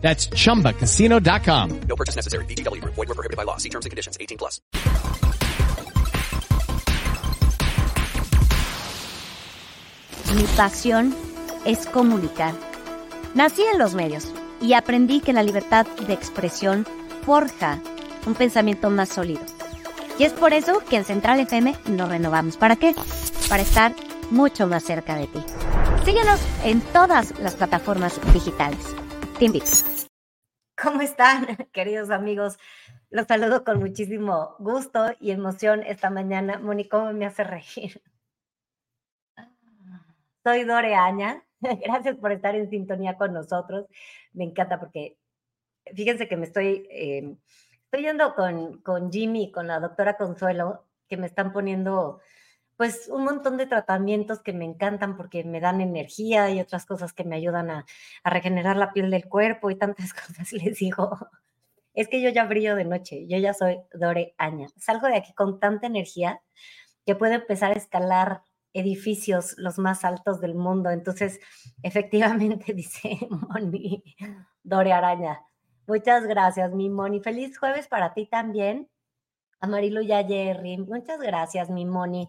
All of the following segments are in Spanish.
That's chumbacasino.com. No purchase necessary. BGW. Void were prohibited by law. See terms and conditions. 18 plus. Mi pasión es comunicar. Nací en los medios y aprendí que la libertad de expresión forja un pensamiento más sólido. Y es por eso que en Central FM nos renovamos. ¿Para qué? Para estar mucho más cerca de ti. Síguenos en todas las plataformas digitales. Te invito. ¿Cómo están, queridos amigos? Los saludo con muchísimo gusto y emoción esta mañana. Moni, ¿cómo me hace reír? Soy Dore Aña. Gracias por estar en sintonía con nosotros. Me encanta porque fíjense que me estoy, eh, estoy yendo con, con Jimmy con la doctora Consuelo, que me están poniendo pues un montón de tratamientos que me encantan porque me dan energía y otras cosas que me ayudan a, regenerar la piel del cuerpo y tantas cosas. Les digo, es que yo ya brillo de noche, yo ya soy Dore Aña. Salgo de aquí con tanta energía que puedo empezar a escalar edificios los más altos del mundo. Entonces, efectivamente, dice Moni, Dore Araña. Muchas gracias, mi Moni. Feliz jueves para ti también. A Marilu y a Jerry. Muchas gracias, mi Moni.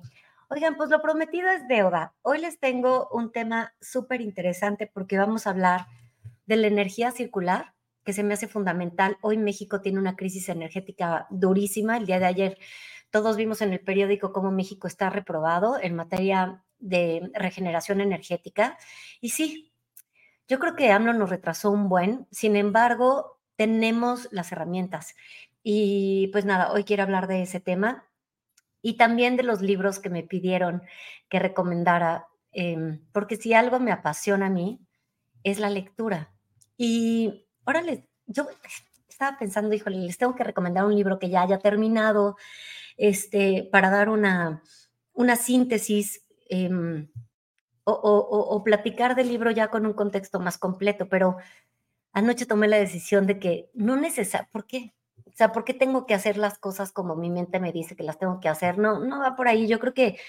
Oigan, pues lo prometido es deuda. Hoy les tengo un tema súper interesante porque vamos a hablar de la energía circular, que se me hace fundamental. Hoy México tiene una crisis energética durísima. El día de ayer todos vimos en el periódico cómo México está reprobado en materia de regeneración energética. Y sí, yo creo que AMLO nos retrasó un buen, sin embargo, tenemos las herramientas. Y pues nada, hoy quiero hablar de ese tema y también de los libros que me pidieron que recomendara, em, porque si algo me apasiona a mí es la lectura. Y ahora les, yo estaba pensando, híjole, les tengo que recomendar un libro que ya haya terminado, este, para dar una, una síntesis em, o, o, o platicar del libro ya con un contexto más completo, pero anoche tomé la decisión de que no necesariamente, ¿por qué? O sea, ¿por qué tengo que hacer las cosas como mi mente me dice que las tengo que hacer? No, no va por ahí. Yo creo que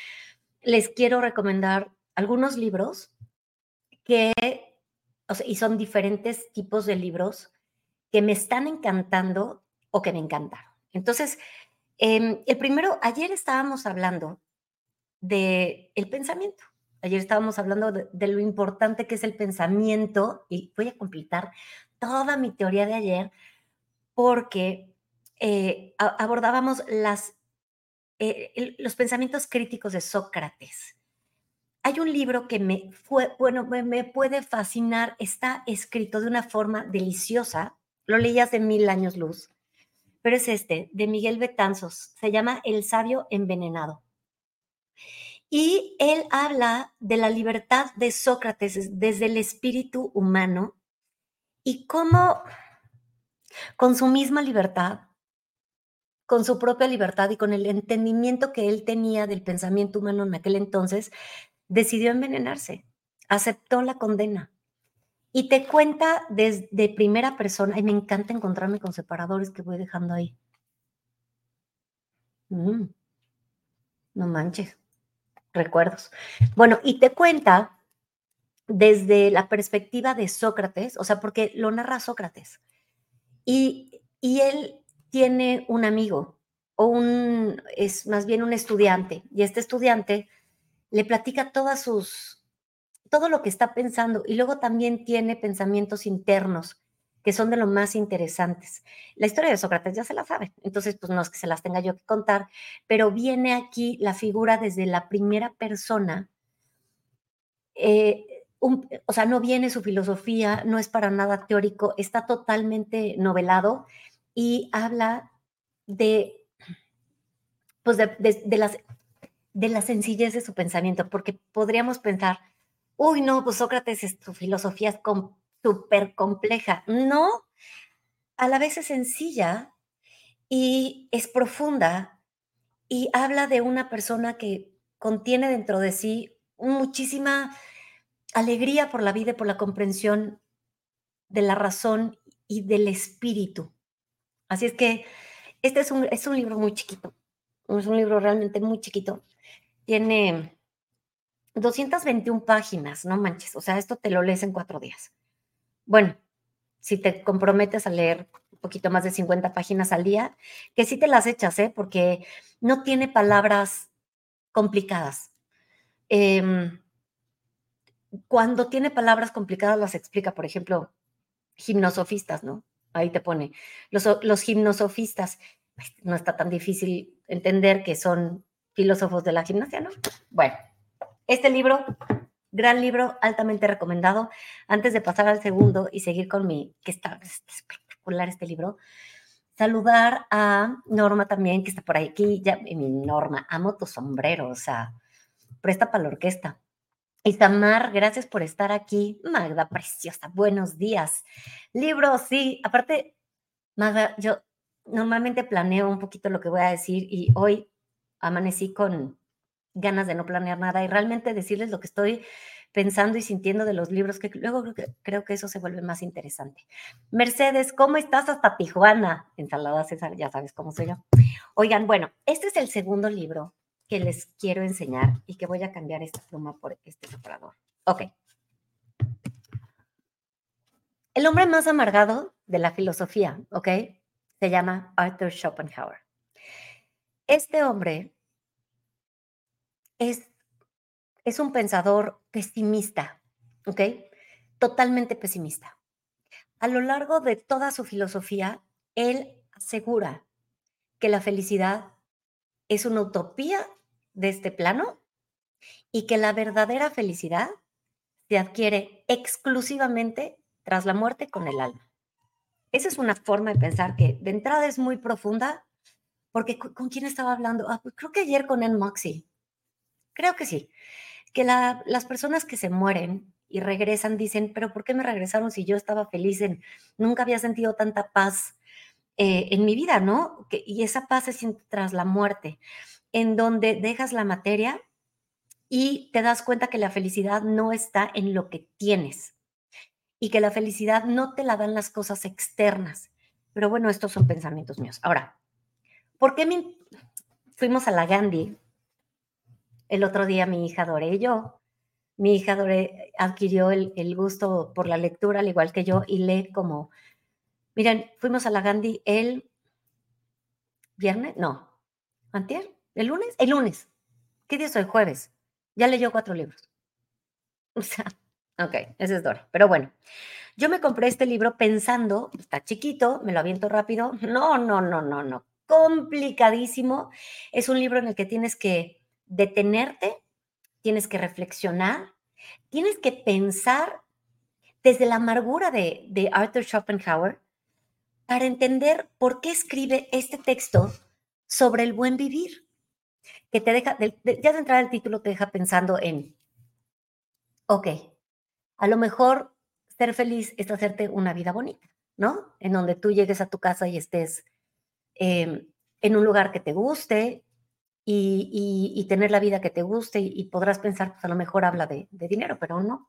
les quiero recomendar algunos libros que, o sea, y son diferentes tipos de libros que me están encantando o que me encantaron. Entonces, eh, el primero, ayer estábamos hablando de pensamiento. Ayer estábamos hablando de, lo importante que es el pensamiento y voy a completar toda mi teoría de ayer porque eh, abordábamos eh, los pensamientos críticos de Sócrates. Hay un libro que me, fue, bueno, me, me, puede fascinar, está escrito de una forma deliciosa, lo leí hace mil años luz, pero es este, de Miguel Betanzos, se llama El sabio envenenado. Y él habla de la libertad de Sócrates desde el espíritu humano y cómo con su misma libertad con su propia libertad y con el entendimiento que él tenía del pensamiento humano en aquel entonces, decidió envenenarse, aceptó la condena. Y te cuenta desde primera persona, y me encanta encontrarme con separadores que voy dejando ahí. Mm, no manches, recuerdos. Bueno, y te cuenta desde la perspectiva de Sócrates, o sea, porque lo narra Sócrates. Y, y él tiene un amigo o un, es más bien un estudiante, y este estudiante le platica todas sus, todo lo que está pensando y luego también tiene pensamientos internos que son de lo más interesantes. La historia de Sócrates ya se la sabe, entonces pues no es que se las tenga yo que contar, pero viene aquí la figura desde la primera persona. Eh, o sea, no viene su filosofía, no es para nada teórico, está totalmente novelado y habla de, pues de, las, de la sencillez de su pensamiento, porque podríamos pensar, uy, no, pues Sócrates, su filosofía es súper compleja. No, a la vez es sencilla y es profunda y habla de una persona que contiene dentro de sí muchísima alegría por la vida y por la comprensión de la razón y del espíritu. Así es que este es un, es un libro muy chiquito, es un libro realmente muy chiquito. Tiene 221 páginas, no manches, o sea, esto te lo lees en cuatro días. Bueno, si te comprometes a leer un poquito más de 50 páginas al día, que sí te las echas, ¿eh? porque no tiene palabras complicadas. Em, cuando tiene palabras complicadas las explica, por ejemplo, gimnosofistas, ¿no? Ahí te pone. Los, los gimnosofistas, pues, no está tan difícil entender que son filósofos de la gimnasia, ¿no? Bueno, este libro, gran libro, altamente recomendado. Antes de pasar al segundo y seguir con mi, que está, espectacular este libro, saludar a Norma también, que está por aquí. Ya, mi Norma, amo tu sombrero, o sea, presta para la orquesta. Isamar, gracias por estar aquí. Magda, preciosa, buenos días. Libro, sí, aparte, Magda, yo normalmente planeo un poquito lo que voy a decir y hoy amanecí con ganas de no planear nada y realmente decirles lo que estoy pensando y sintiendo de los libros, que luego creo que, eso se vuelve más interesante. Mercedes, ¿cómo estás hasta Tijuana? Ensalada César, ya sabes cómo soy yo. Oigan, bueno, este es el segundo libro que les quiero enseñar y que voy a cambiar esta pluma por este separador. Ok. El hombre más amargado de la filosofía, ¿ok? Se llama Arthur Schopenhauer. Este hombre es, es un pensador pesimista, ¿ok? Totalmente pesimista. A lo largo de toda su filosofía, él asegura que la felicidad es una utopía de este plano y que la verdadera felicidad se adquiere exclusivamente tras la muerte con el alma. Esa es una forma de pensar que de entrada es muy profunda, porque ¿con quién estaba hablando? Ah, pues creo que ayer con el Moxie. Creo que sí. Que las personas que se mueren y regresan dicen, pero ¿por qué me regresaron si yo estaba feliz? En, nunca había sentido tanta paz eh, en mi vida, ¿no? Y esa paz es tras la muerte en donde dejas la materia y te das cuenta que la felicidad no está en lo que tienes y que la felicidad no te la dan las cosas externas. Pero bueno, estos son pensamientos míos. Ahora, ¿por qué fuimos a la Gandhi? El otro día mi hija Dore y yo, mi hija Dore adquirió el, el gusto por la lectura, al igual que yo, y lee como, miren, fuimos a la Gandhi el viernes, no, antier, ¿El lunes? El lunes. ¿Qué día es hoy? Jueves. Ya leyó cuatro libros. O sea, ok, ese es Dora. Pero bueno, yo me compré este libro pensando, está chiquito, me lo aviento rápido. No, no, no, no, no. Complicadísimo. Es un libro en el que tienes que detenerte, tienes que reflexionar, tienes que pensar desde la amargura de, de Arthur Schopenhauer para entender por qué escribe este texto sobre el buen vivir que te deja, ya de entrada el título te deja pensando en, ok, a lo mejor ser feliz es hacerte una vida bonita, ¿no? En donde tú llegues a tu casa y estés em, en un lugar que te guste y, tener la vida que te guste y, podrás pensar, pues a lo mejor habla de, de, dinero, pero no,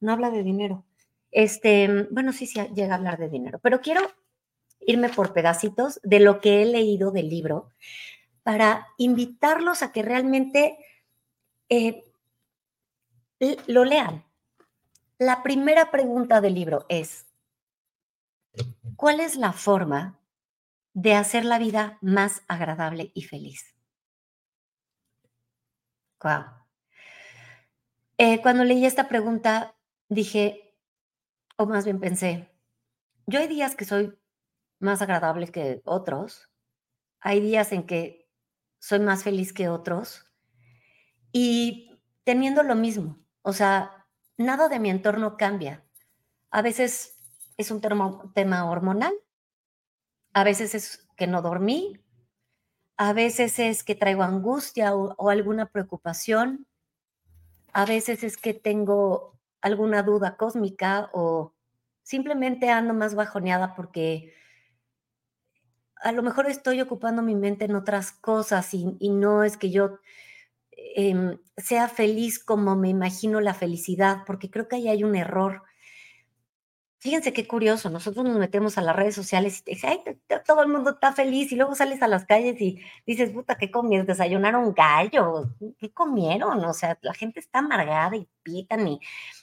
no habla de dinero. Este, bueno, sí, sí llega a hablar de dinero, pero quiero irme por pedacitos de lo que he leído del libro para invitarlos a que realmente eh, lo lean. La primera pregunta del libro es, ¿cuál es la forma de hacer la vida más agradable y feliz? Eh, cuando leí esta pregunta, dije, o más bien pensé, yo hay días que soy más agradable que otros, hay días en que soy más feliz que otros y teniendo lo mismo, o sea, nada de mi entorno cambia. A veces es un tema hormonal, a veces es que no dormí, a veces es que traigo angustia o, o alguna preocupación, a veces es que tengo alguna duda cósmica o simplemente ando más bajoneada porque a lo mejor estoy ocupando mi mente en otras cosas y, no es que yo em, sea feliz como me imagino la felicidad, porque creo que ahí hay un error. Fíjense qué curioso, nosotros nos metemos a las redes sociales y todo el mundo está feliz y luego sales a las calles y dices, puta, ¿qué comieron? ¿Desayunaron gallo? ¿Qué comieron? O sea, la gente está amargada y pitan y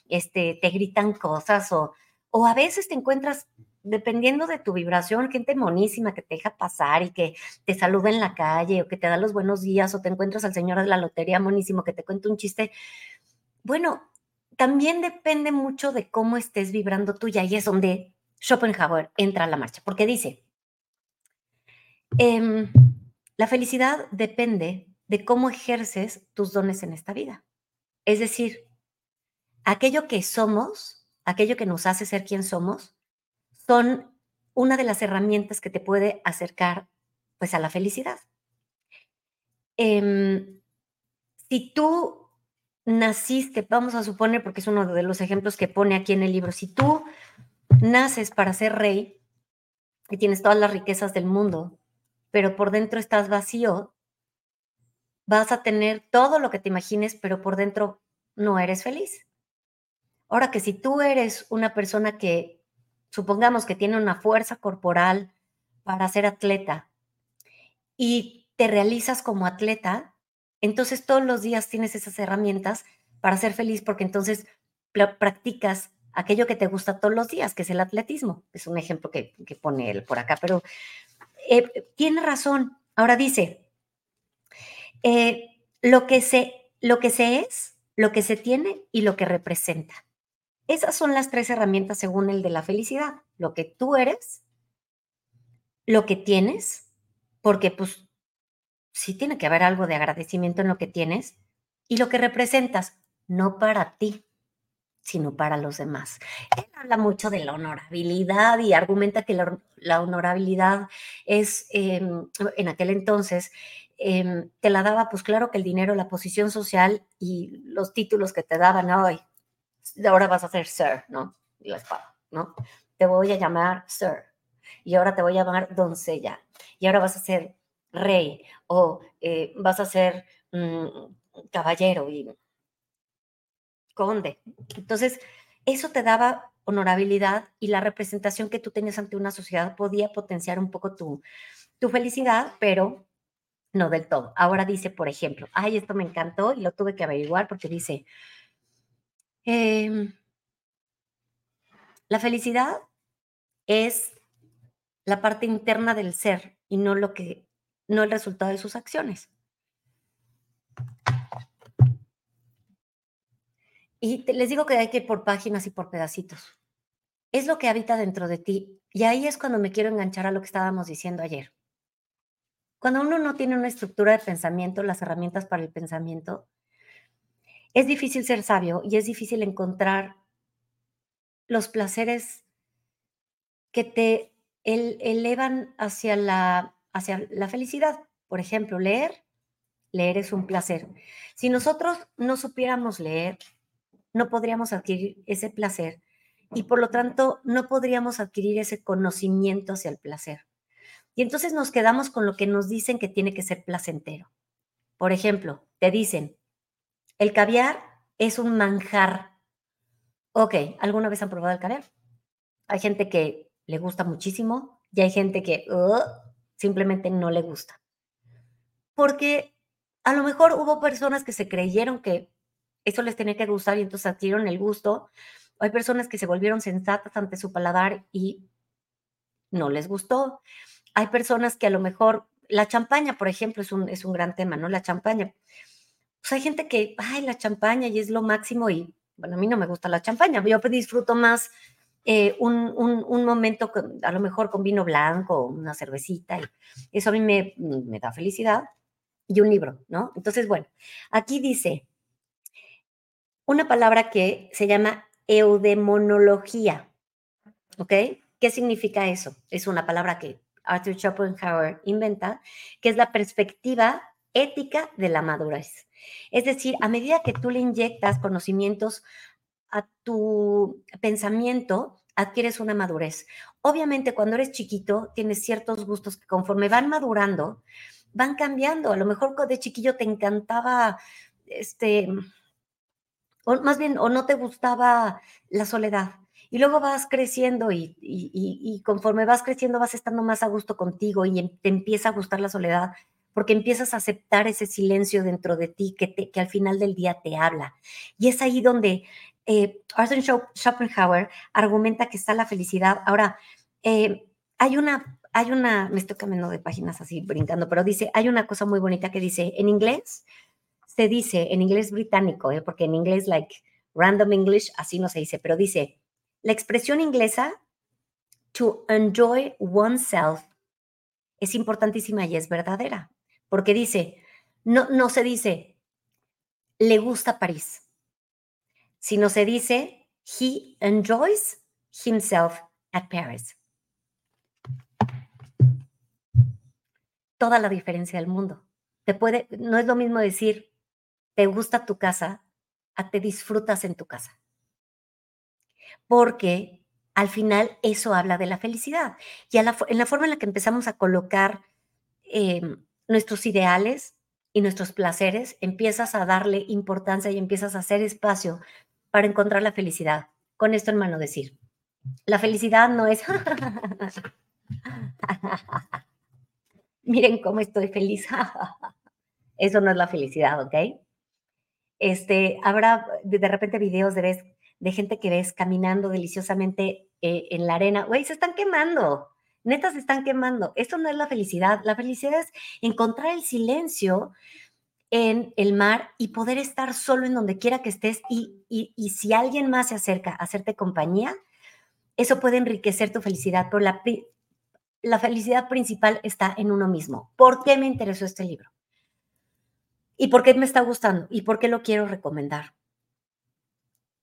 este, te gritan cosas o, o a veces te encuentras dependiendo de tu vibración, gente monísima que te deja pasar y que te saluda en la calle o que te da los buenos días o te encuentras al señor de la lotería monísimo que te cuenta un chiste. Bueno, también depende mucho de cómo estés vibrando tú y ahí es donde Schopenhauer entra a la marcha, porque dice, em, la felicidad depende de cómo ejerces tus dones en esta vida. Es decir, aquello que somos, aquello que nos hace ser quien somos, son una de las herramientas que te puede acercar pues a la felicidad. Em, si tú naciste, vamos a suponer, porque es uno de los ejemplos que pone aquí en el libro, si tú naces para ser rey y tienes todas las riquezas del mundo, pero por dentro estás vacío, vas a tener todo lo que te imagines, pero por dentro no eres feliz. Ahora que si tú eres una persona que supongamos que tiene una fuerza corporal para ser atleta y te realizas como atleta, entonces todos los días tienes esas herramientas para ser feliz porque entonces practicas aquello que te gusta todos los días, que es el atletismo. Es un ejemplo que, pone él por acá, pero eh, tiene razón. Ahora dice, eh, lo, que se, lo que se es, lo que se tiene y lo que representa. Esas son las tres herramientas según el de la felicidad. Lo que tú eres, lo que tienes, porque pues sí tiene que haber algo de agradecimiento en lo que tienes, y lo que representas, no para ti, sino para los demás. Él habla mucho de la honorabilidad y argumenta que la, honorabilidad es, em, en aquel entonces, em, te la daba, pues claro que el dinero, la posición social y los títulos que te daban hoy, ahora vas a ser Sir, ¿no? La espada, ¿no? Te voy a llamar Sir. Y ahora te voy a llamar doncella. Y ahora vas a ser rey o eh, vas a ser mm, caballero y conde. Entonces, eso te daba honorabilidad y la representación que tú tenías ante una sociedad podía potenciar un poco tu, tu felicidad, pero no del todo. Ahora dice, por ejemplo, ay, esto me encantó y lo tuve que averiguar porque dice, Em, la felicidad es la parte interna del ser y no lo que no el resultado de sus acciones. Y les digo que hay que ir por páginas y por pedacitos. Es lo que habita dentro de ti. Y ahí es cuando me quiero enganchar a lo que estábamos diciendo ayer. Cuando uno no tiene una estructura de pensamiento, las herramientas para el pensamiento, es difícil ser sabio y es difícil encontrar los placeres que te elevan hacia la, hacia la felicidad. Por ejemplo, leer. Leer es un placer. Si nosotros no supiéramos leer, no podríamos adquirir ese placer y por lo tanto no podríamos adquirir ese conocimiento hacia el placer. Y entonces nos quedamos con lo que nos dicen que tiene que ser placentero. Por ejemplo, te dicen, el caviar es un manjar. Ok, ¿alguna vez han probado el caviar? Hay gente que le gusta muchísimo y hay gente que simplemente no le gusta. Porque a lo mejor hubo personas que se creyeron que eso les tenía que gustar y entonces adquirieron el gusto. Hay personas que se volvieron sensatas ante su paladar y no les gustó. Hay personas que a lo mejor, la champaña, por ejemplo, es un, es un gran tema, ¿no? La champaña pues hay gente que, ay, la champaña y es lo máximo y, bueno, a mí no me gusta la champaña, yo disfruto más eh, un, un, un, momento, con, a lo mejor con vino blanco, una cervecita, y eso a mí me, me da felicidad, y un libro, ¿no? Entonces, bueno, aquí dice una palabra que se llama eudemonología, ¿ok? ¿Qué significa eso? Es una palabra que Arthur Schopenhauer inventa, que es la perspectiva ética de la madurez. Es decir, a medida que tú le inyectas conocimientos a tu pensamiento, adquieres una madurez. Obviamente, cuando eres chiquito, tienes ciertos gustos que conforme van madurando, van cambiando. A lo mejor de chiquillo te encantaba, este, o más bien, o no te gustaba la soledad. Y luego vas creciendo y, y, conforme vas creciendo vas estando más a gusto contigo y te empieza a gustar la soledad porque empiezas a aceptar ese silencio dentro de ti que, te, que al final del día te habla. Y es ahí donde eh, Arthur Schopenhauer argumenta que está la felicidad. Ahora, eh, hay una, hay una, me estoy cambiando de páginas así brincando, pero dice, hay una cosa muy bonita que dice, en inglés, se dice, en inglés británico, eh, porque en inglés, like random English, así no se dice, pero dice, la expresión inglesa, to enjoy oneself, es importantísima y es verdadera, porque dice, no, no se dice, le gusta París sino se dice, he enjoys himself at Paris. Toda la diferencia del mundo. Te puede, no es lo mismo decir, te gusta tu casa, a te disfrutas en tu casa. Porque al final eso habla de la felicidad. Y en la forma en la que empezamos a colocar em, nuestros ideales y nuestros placeres, empiezas a darle importancia y empiezas a hacer espacio para encontrar la felicidad. Con esto en mano decir, la felicidad no es, miren cómo estoy feliz. Eso no es la felicidad, ¿ok? Este, habrá de repente videos de, de gente que ves caminando deliciosamente eh, en la arena. Güey, se están quemando. Neta, se están quemando. Esto no es la felicidad. La felicidad es encontrar el silencio en el mar y poder estar solo en donde quiera que estés y, y, si alguien más se acerca a hacerte compañía, eso puede enriquecer tu felicidad, pero la, la felicidad principal está en uno mismo. ¿Por qué me interesó este libro? ¿Y por qué me está gustando? ¿Y por qué lo quiero recomendar?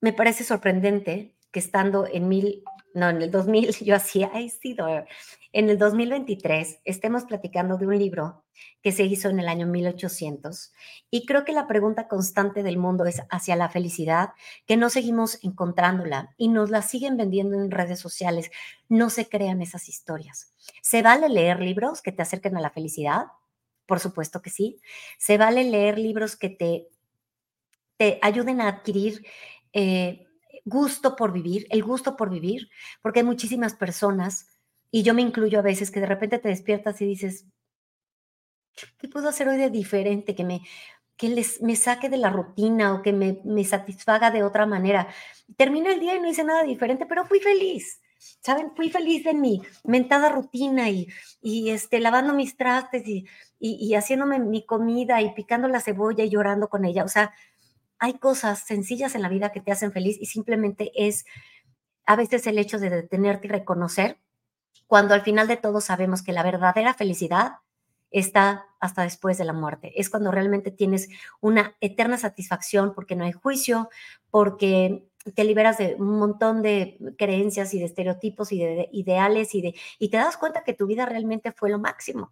Me parece sorprendente que estando en mil, no, en el 2000, yo hacía, I en el 2023 estemos platicando de un libro que se hizo en el año 1800 y creo que la pregunta constante del mundo es hacia la felicidad, que no seguimos encontrándola y nos la siguen vendiendo en redes sociales. No se crean esas historias. ¿Se vale leer libros que te acerquen a la felicidad? Por supuesto que sí. ¿Se vale leer libros que te, te ayuden a adquirir eh, gusto por vivir, el gusto por vivir? Porque hay muchísimas personas y yo me incluyo a veces que de repente te despiertas y dices, ¿qué puedo hacer hoy de diferente? Que me, que les, me saque de la rutina o que me, me satisfaga de otra manera. Termina el día y no hice nada diferente, pero fui feliz. ¿Saben? Fui feliz en mi mentada rutina y, y este, lavando mis trastes y, y, y haciéndome mi comida y picando la cebolla y llorando con ella. O sea, hay cosas sencillas en la vida que te hacen feliz y simplemente es a veces el hecho de detenerte y reconocer cuando al final de todo sabemos que la verdadera felicidad está hasta después de la muerte. Es cuando realmente tienes una eterna satisfacción porque no hay juicio, porque te liberas de un montón de creencias y de estereotipos y de ideales y, de, y te das cuenta que tu vida realmente fue lo máximo.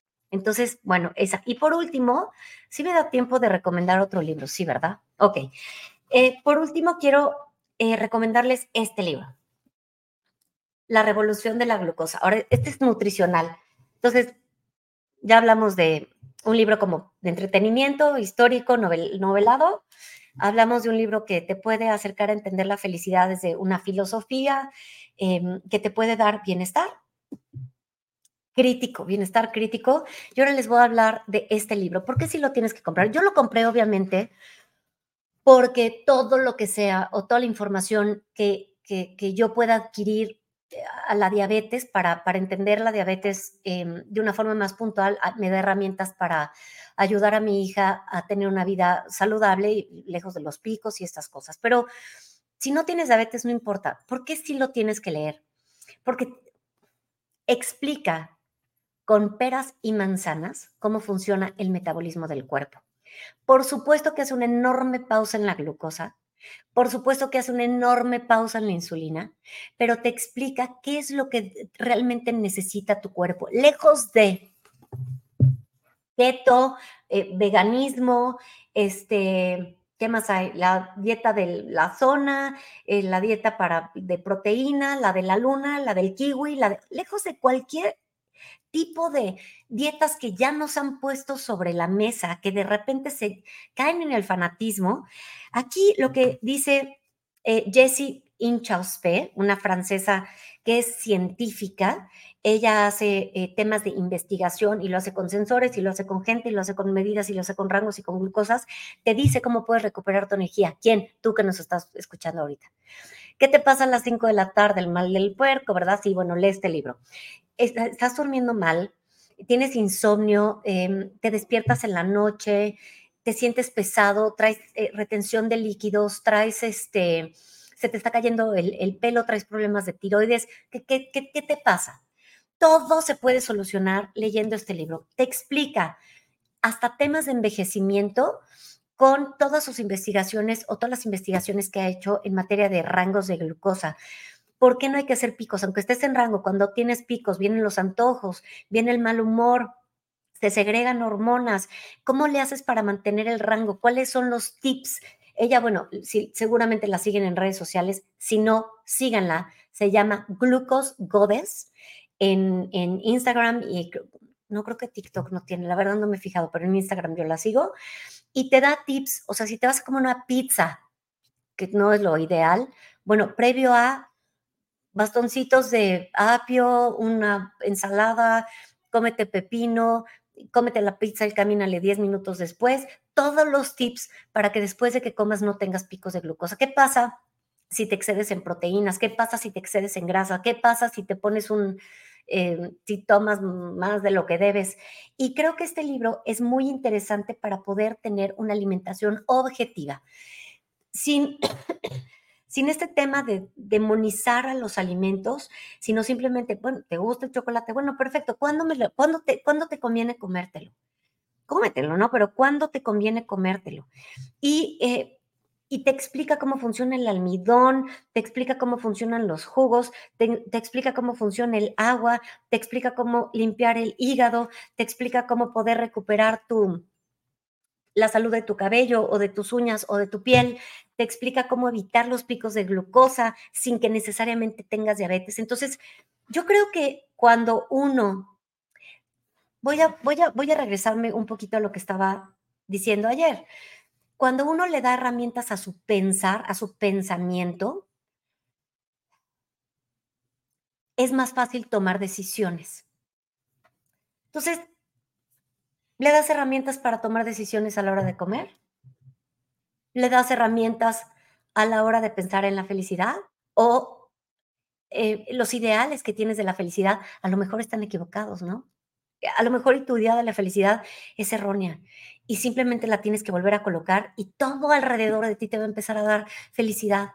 Entonces, bueno, esa. Y por último, sí me da tiempo de recomendar otro libro, sí, ¿verdad? Ok. Eh, por último, quiero eh, recomendarles este libro. La revolución de la glucosa. Ahora, este es nutricional. Entonces, ya hablamos de un libro como de entretenimiento, histórico, novel- novelado. Hablamos de un libro que te puede acercar a entender la felicidad desde una filosofía, em, que te puede dar bienestar crítico, bienestar crítico. Y ahora les voy a hablar de este libro. ¿Por qué si lo tienes que comprar? Yo lo compré, obviamente, porque todo lo que sea o toda la información que, que, que yo pueda adquirir eh, a la diabetes para, para entender la diabetes em, de una forma más puntual me da herramientas para ayudar a mi hija a tener una vida saludable y lejos de los picos y estas cosas. Pero si no tienes diabetes, no importa. ¿Por qué sí lo tienes que leer? Porque explica con peras y manzanas cómo funciona el metabolismo del cuerpo. Por supuesto que hace una enorme pausa en la glucosa, por supuesto que hace una enorme pausa en la insulina, pero te explica qué es lo que realmente necesita tu cuerpo, lejos de keto, eh, veganismo, este, ¿qué más hay? La dieta de la zona, eh, la dieta para, de proteína, la de la luna, la del kiwi, lejos de cualquier tipo de dietas que ya nos han puesto sobre la mesa, que de repente se caen en el fanatismo. Aquí lo que dice eh, Jessie Inchauspé, una francesa que es científica, ella hace eh, temas de investigación y lo hace con sensores y lo hace con gente y lo hace con medidas y lo hace con rangos y con glucosas, te dice cómo puedes recuperar tu energía. ¿Quién? Tú que nos estás escuchando ahorita. ¿Qué te pasa a las 5 de la tarde? El mal del puerco, ¿verdad? Sí, bueno, lee este libro. Está- Estás durmiendo mal, tienes insomnio, em, te despiertas en la noche, te sientes pesado, traes eh, retención de líquidos, traes este, se te está cayendo el, el pelo, traes problemas de tiroides. ¿Qué, qué, qué, qué te pasa? Todo se puede solucionar leyendo este libro. Te explica hasta temas de envejecimiento con todas sus investigaciones o todas las investigaciones que ha hecho en materia de rangos de glucosa. ¿Por qué no hay que hacer picos? Aunque estés en rango, cuando tienes picos, vienen los antojos, viene el mal humor, se segregan hormonas. ¿Cómo le haces para mantener el rango? ¿Cuáles son los tips? Ella, bueno, si, seguramente la siguen en redes sociales. Si no, síganla. Se llama Glucose Goddess en, en Instagram y no creo que TikTok no tiene, la verdad no me he fijado, pero en Instagram yo la sigo. Y te da tips. O sea, si te vas a una pizza, que no es lo ideal, bueno, previo a bastoncitos de apio, una ensalada, cómete pepino, cómete la pizza y camínale 10 minutos después. Todos los tips para que después de que comas no tengas picos de glucosa. ¿Qué pasa si te excedes en proteínas? ¿Qué pasa si te excedes en grasa? ¿Qué pasa si te pones un, eh, si tomas más de lo que debes? Y creo que este libro es muy interesante para poder tener una alimentación objetiva. Sin, sin este tema de demonizar a los alimentos, sino simplemente, bueno, ¿te gusta el chocolate? Bueno, perfecto. ¿Cuándo, te, ¿cuándo te conviene comértelo? Cómetelo, ¿no? Pero ¿cuándo te conviene comértelo? Y, eh, y te explica cómo funciona el almidón, te explica cómo funcionan los jugos, te, te explica cómo funciona el agua, te explica cómo limpiar el hígado, te explica cómo poder recuperar tu, la salud de tu cabello o de tus uñas o de tu piel, te explica cómo evitar los picos de glucosa sin que necesariamente tengas diabetes. Entonces, yo creo que cuando uno, voy a, voy a, voy a regresarme un poquito a lo que estaba diciendo ayer, cuando uno le da herramientas a su pensar, a su pensamiento, es más fácil tomar decisiones. Entonces, ¿Le das herramientas para tomar decisiones a la hora de comer? ¿Le das herramientas a la hora de pensar en la felicidad? ¿O eh, los ideales que tienes de la felicidad a lo mejor están equivocados, ¿no? A lo mejor tu idea de la felicidad es errónea y simplemente la tienes que volver a colocar y todo alrededor de ti te va a empezar a dar felicidad.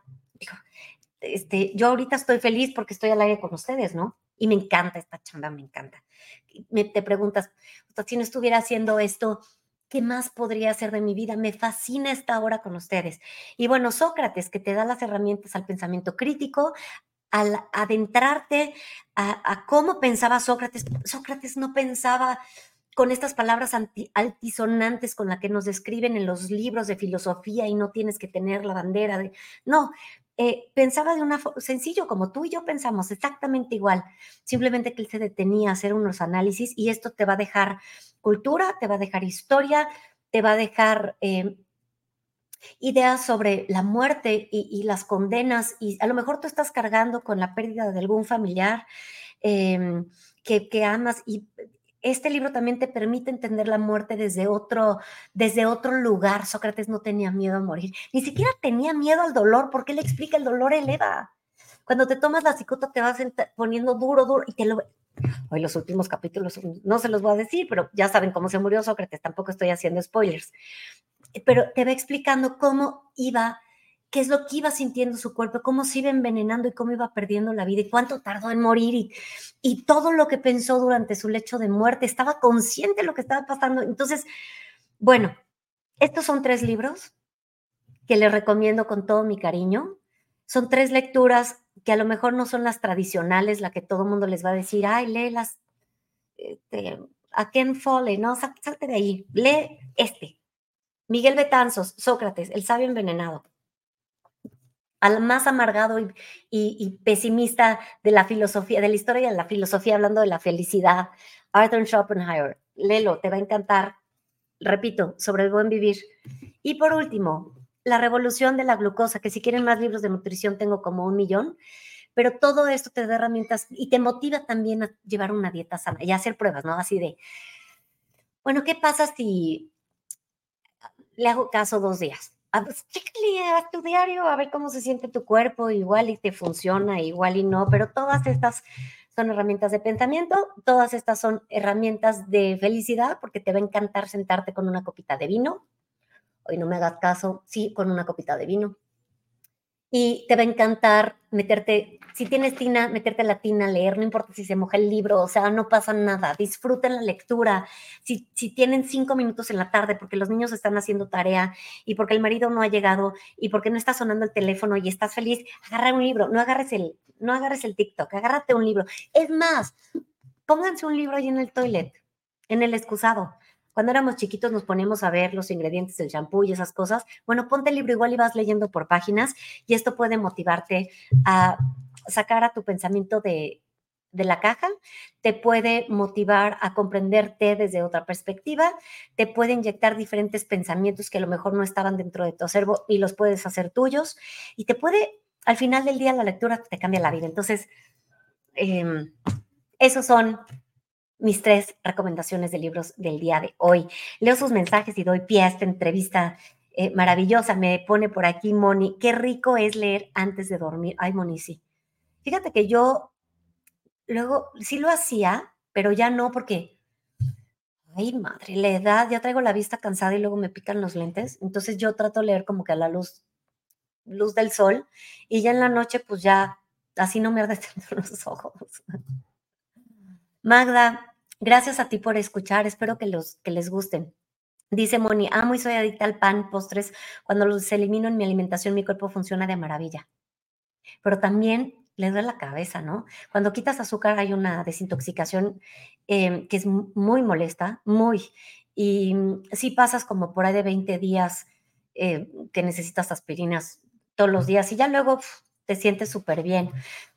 Este, yo ahorita estoy feliz porque estoy al aire con ustedes, ¿no? Y me encanta esta chamba, me encanta. Me, te preguntas, si no estuviera haciendo esto, ¿qué más podría hacer de mi vida? Me fascina esta hora con ustedes. Y bueno, Sócrates, que te da las herramientas al pensamiento crítico, al adentrarte a, cómo pensaba Sócrates, Sócrates no pensaba con estas palabras altisonantes con las que nos describen en los libros de filosofía y no tienes que tener la bandera de... No, eh, pensaba de una sencillo como tú y yo pensamos, exactamente igual. Simplemente que él se detenía a hacer unos análisis y esto te va a dejar cultura, te va a dejar historia, te va a dejar eh, ideas sobre la muerte y, las condenas, y a lo mejor tú estás cargando con la pérdida de algún familiar em, que, que, amas, y este libro también te permite entender la muerte desde otro, desde otro lugar. Sócrates no tenía miedo a morir, ni siquiera tenía miedo al dolor, porque él explica el dolor eleva. Cuando te tomas la psicota te vas poniendo duro, duro, y te lo... Hoy los últimos capítulos no se los voy a decir, pero ya saben cómo se murió Sócrates, tampoco estoy haciendo spoilers pero te va explicando cómo iba, qué es lo que iba sintiendo su cuerpo, cómo se iba envenenando y cómo iba perdiendo la vida y cuánto tardó en morir y, todo lo que pensó durante su lecho de muerte. Estaba consciente de lo que estaba pasando. Entonces, bueno, estos son tres libros que les recomiendo con todo mi cariño. Son tres lecturas que a lo mejor no son las tradicionales, la que todo el mundo les va a decir, ay, léelas este, a Ken Foley, no, salte de ahí, lee este, Miguel Betanzos, Sócrates, el sabio envenenado. Al más amargado y, pesimista de la filosofía, de la historia de la filosofía, hablando de la felicidad, Arthur Schopenhauer. Lelo, te va a encantar. Repito, sobre el buen vivir. Y por último, la revolución de la glucosa, que si quieren más libros de nutrición tengo como un millón, pero todo esto te da herramientas y te motiva también a llevar una dieta sana y a hacer pruebas, ¿no? Así de, bueno, ¿qué pasa si le hago caso dos días. A, pues, a tu diario a ver cómo se siente tu cuerpo, igual y te funciona, igual y no, pero todas estas son herramientas de pensamiento, todas estas son herramientas de felicidad, porque te va a encantar sentarte con una copita de vino. Hoy no me hagas caso, sí, con una copita de vino y te va a encantar meterte, si tienes tina, meterte la tina a leer, no importa si se moja el libro, o sea, no pasa nada, disfruten la lectura. Si, si tienen cinco minutos en la tarde porque los niños están haciendo tarea y porque el marido no ha llegado y porque no está sonando el teléfono y estás feliz, agarra un libro, no agarres el, no agarres el TikTok, agárrate un libro. Es más, pónganse un libro ahí en el toilet, en el excusado cuando éramos chiquitos nos poníamos a ver los ingredientes del champú y esas cosas. Bueno, ponte el libro igual y vas leyendo por páginas y esto puede motivarte a sacar a tu pensamiento de, de la caja, te puede motivar a comprenderte desde otra perspectiva, te puede inyectar diferentes pensamientos que a lo mejor no estaban dentro de tu acervo y los puedes hacer tuyos y te puede, al final del día, la lectura te cambia la vida. Entonces, em, esos son mis tres recomendaciones de libros del día de hoy. Leo sus mensajes y doy pie a esta entrevista eh, maravillosa. Me pone por aquí Moni, qué rico es leer antes de dormir. Ay, Moni, sí. Fíjate que yo luego sí lo hacía, pero ya no porque, ay, madre, la edad, ya traigo la vista cansada y luego me pican los lentes. Entonces yo trato de leer como que a la luz, luz del sol y ya en la noche pues ya así no me arde tanto los ojos. Magda, gracias a ti por escuchar. Espero que, los, que les gusten. Dice Moni, amo y soy adicta al pan, postres. Cuando los elimino en mi alimentación, mi cuerpo funciona de maravilla. Pero también le duele la cabeza, ¿no? Cuando quitas azúcar hay una desintoxicación em, que es muy molesta, muy. Y si pasas como por ahí de 20 días eh, que necesitas aspirinas todos los días y ya luego te sientes súper bien.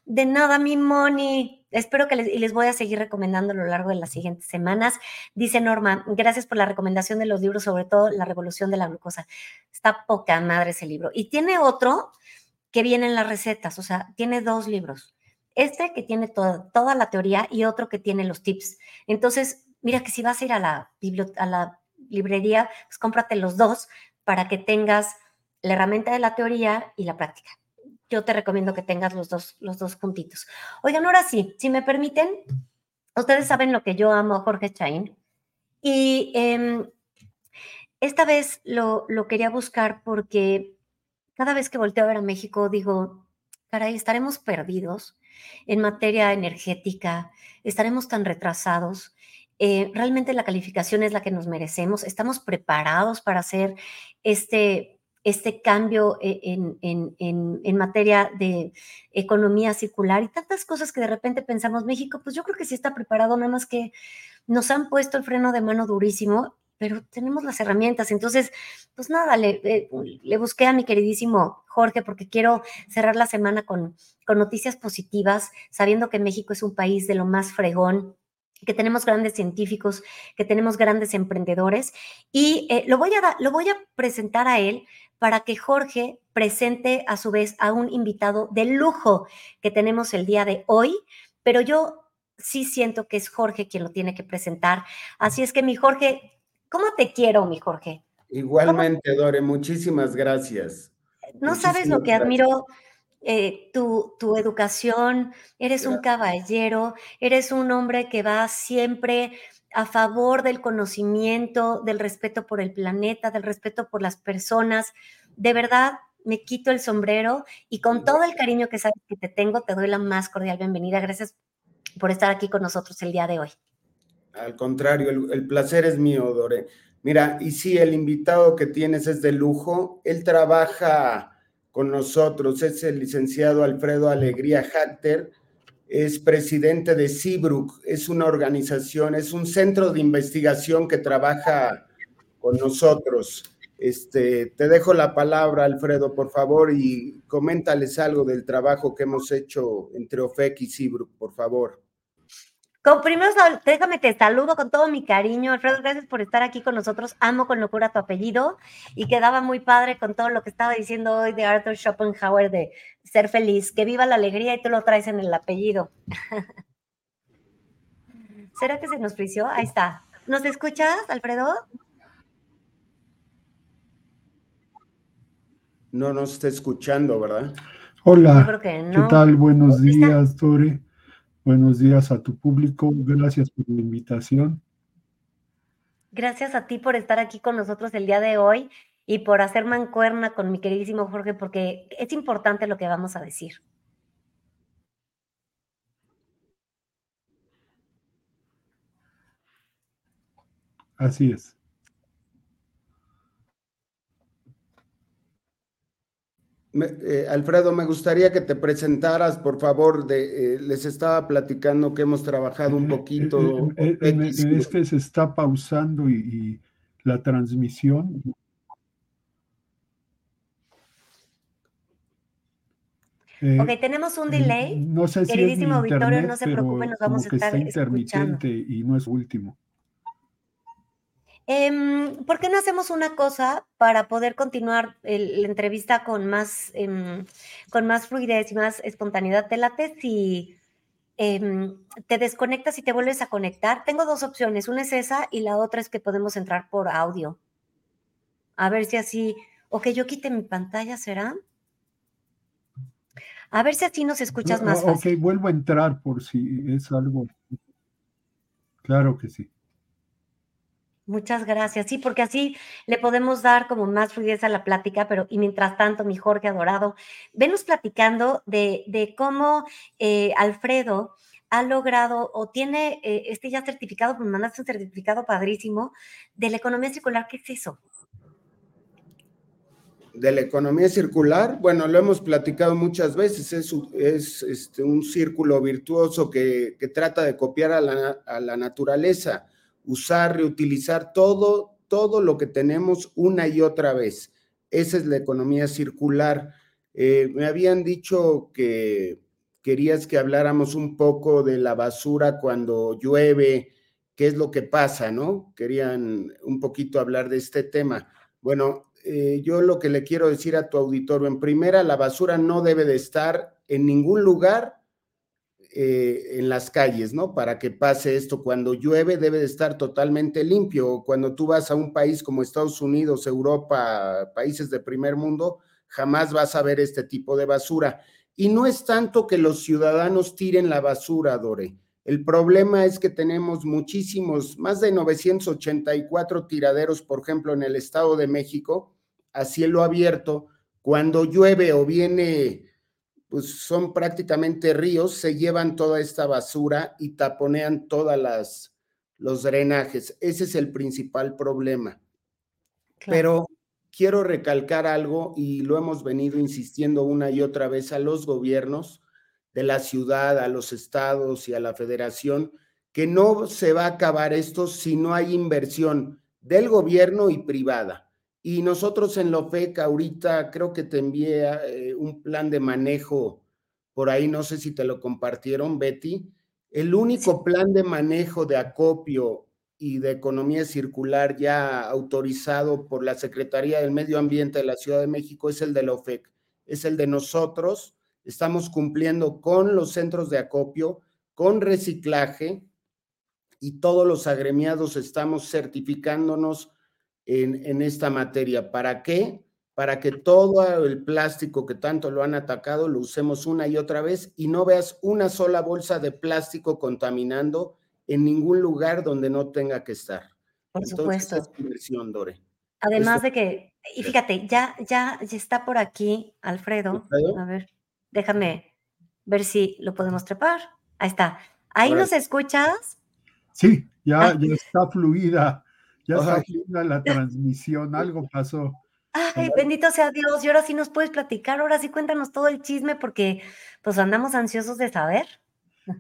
De nada, mi Moni. Espero que les, y les voy a seguir recomendando a lo largo de las siguientes semanas. Dice Norma, gracias por la recomendación de los libros, sobre todo La Revolución de la Glucosa. Está poca madre ese libro. Y tiene otro que viene en las recetas, o sea, tiene dos libros. Este que tiene toda, toda la teoría y otro que tiene los tips. Entonces, mira que si vas a ir a la, a la librería, pues cómprate los dos para que tengas la herramienta de la teoría y la práctica yo te recomiendo que tengas los dos, los dos puntitos. Oigan, ahora sí, si me permiten, ustedes saben lo que yo amo a Jorge Chain. Y em, esta vez lo, lo quería buscar porque cada vez que volteo a ver a México digo, caray, estaremos perdidos en materia energética, estaremos tan retrasados. Eh, realmente la calificación es la que nos merecemos, estamos preparados para hacer este este cambio e, en, en, en, materia de economía circular y tantas cosas que de repente pensamos, México, pues yo creo que sí está preparado, nada más que nos han puesto el freno de mano durísimo, pero tenemos las herramientas. Entonces, pues nada, le, le, le busqué a mi queridísimo Jorge porque quiero cerrar la semana con, con noticias positivas, sabiendo que México es un país de lo más fregón que tenemos grandes científicos, que tenemos grandes emprendedores y eh, lo, voy a lo voy a presentar a él para que Jorge presente a su vez a un invitado de lujo que tenemos el día de hoy, pero yo sí siento que es Jorge quien lo tiene que presentar. Así es que mi Jorge, ¿cómo te quiero, mi Jorge? Igualmente, ¿Cómo? Dore, muchísimas gracias. No muchísimas sabes lo que gracias. admiro eh, tu, tu, educación, eres un caballero, eres un hombre que va siempre a favor del conocimiento, del respeto por el planeta, del respeto por las personas. De verdad, me quito el sombrero y con todo el cariño que sabes que te tengo, te doy la más cordial bienvenida. Gracias por estar aquí con nosotros el día de hoy. Al contrario, el, el placer es mío, Dore. Mira, y sí, el invitado que tienes es de lujo. Él trabaja con nosotros es el licenciado Alfredo Alegría Hatter, es presidente de CIBRUC, es una organización, es un centro de investigación que trabaja con nosotros. Este, te dejo la palabra, Alfredo, por favor, y coméntales algo del trabajo que hemos hecho entre OFEC y CIBRUC, por favor. Con, primero, déjame te saludo con todo mi cariño. Alfredo, gracias por estar aquí con nosotros. Amo con locura tu apellido y quedaba muy padre con todo lo que estaba diciendo hoy de Arthur Schopenhauer de ser feliz. Que viva la alegría y tú lo traes en el apellido. ¿Será que se nos frició? Ahí está. ¿Nos escuchas, Alfredo? No nos está escuchando, ¿verdad? Hola. Yo creo no. ¿Qué tal? Buenos días, Dore. Buenos días a tu público. Gracias por la invitación. Gracias a ti por estar aquí con nosotros el día de hoy y por hacer mancuerna con mi queridísimo Jorge, porque es importante lo que vamos a decir. Así es. Me, eh, Alfredo, me gustaría que te presentaras, por favor. De, eh, les estaba platicando que hemos trabajado un poquito. Eh, es que se está pausando y, y la transmisión. ok, tenemos un delay. No sé si Queridísimo es auditorio, internet, no se pero preocupe, nos vamos a estar está intermitente escuchando. y no es último. Eh, ¿Por qué no hacemos una cosa para poder continuar el, la entrevista con más, eh, con más fluidez y más espontaneidad? ¿Te late si eh, te desconectas y te vuelves a conectar? Tengo dos opciones, una es esa y la otra es que podemos entrar por audio. A ver si así, o que yo quite mi pantalla, ¿será? A ver si así nos escuchas más Ah, fácil. Ok, vuelvo a entrar por si es algo. Claro que sí. Muchas gracias. Sí, porque así le podemos dar como más fluidez a la plática, pero y mientras tanto, mi Jorge adorado, venos platicando de, de cómo eh, Alfredo ha logrado o tiene eh, este ya certificado, pues mandaste un certificado padrísimo de la economía circular. ¿Qué es eso? De la economía circular, bueno, lo hemos platicado muchas veces, es, es este, un círculo virtuoso que, que trata de copiar a la, a la naturaleza usar, reutilizar todo, todo lo que tenemos una y otra vez. Esa es la economía circular. Eh, me habían dicho que querías que habláramos un poco de la basura cuando llueve, qué es lo que pasa, ¿no? Querían un poquito hablar de este tema. Bueno, eh, yo lo que le quiero decir a tu auditorio, en primera, la basura no debe de estar en ningún lugar eh, en las calles, ¿no? Para que pase esto. Cuando llueve debe de estar totalmente limpio. Cuando tú vas a un país como Estados Unidos, Europa, países de primer mundo, jamás vas a ver este tipo de basura. Y no es tanto que los ciudadanos tiren la basura, Dore. El problema es que tenemos muchísimos, más de 984 tiraderos, por ejemplo, en el Estado de México, a cielo abierto. Cuando llueve o viene pues son prácticamente ríos, se llevan toda esta basura y taponean todas las los drenajes. Ese es el principal problema. Claro. Pero quiero recalcar algo y lo hemos venido insistiendo una y otra vez a los gobiernos de la ciudad, a los estados y a la federación, que no se va a acabar esto si no hay inversión del gobierno y privada. Y nosotros en la OFEC ahorita creo que te envié eh, un plan de manejo por ahí, no sé si te lo compartieron, Betty. El único plan de manejo de acopio y de economía circular ya autorizado por la Secretaría del Medio Ambiente de la Ciudad de México es el de la OFEC, es el de nosotros. Estamos cumpliendo con los centros de acopio, con reciclaje y todos los agremiados estamos certificándonos en, en esta materia. ¿Para qué? Para que todo el plástico que tanto lo han atacado lo usemos una y otra vez y no veas una sola bolsa de plástico contaminando en ningún lugar donde no tenga que estar. Por Entonces, supuesto. es inversión, Dore. Además Esto- de que, y fíjate, ya, ya, ya está por aquí Alfredo. ¿Alfredo? A ver, déjame ver si lo podemos trepar. Ahí está. ¿Ahí nos escuchas? Sí, ya, Ah. ya está fluida, ya está fluida la transmisión, algo pasó. Ay, bendito sea Dios. Y ahora sí nos puedes platicar, ahora sí cuéntanos todo el chisme porque pues andamos ansiosos de saber.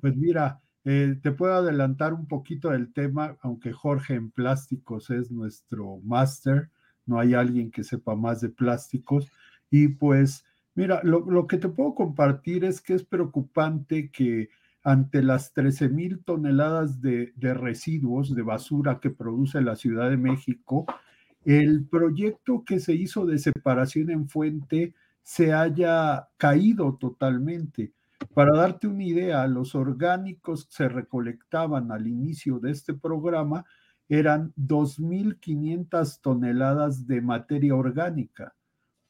Pues mira, eh, te puedo adelantar un poquito del tema, aunque Jorge en plásticos es nuestro máster, no hay alguien que sepa más de plásticos. Y pues, mira, lo, lo que te puedo compartir es que es preocupante que ante las 13 mil toneladas de, residuos, de basura que produce la Ciudad de México, el proyecto que se hizo de separación en fuente se haya caído totalmente. Para darte una idea, los orgánicos que se recolectaban al inicio de este programa eran 2.500 toneladas de materia orgánica.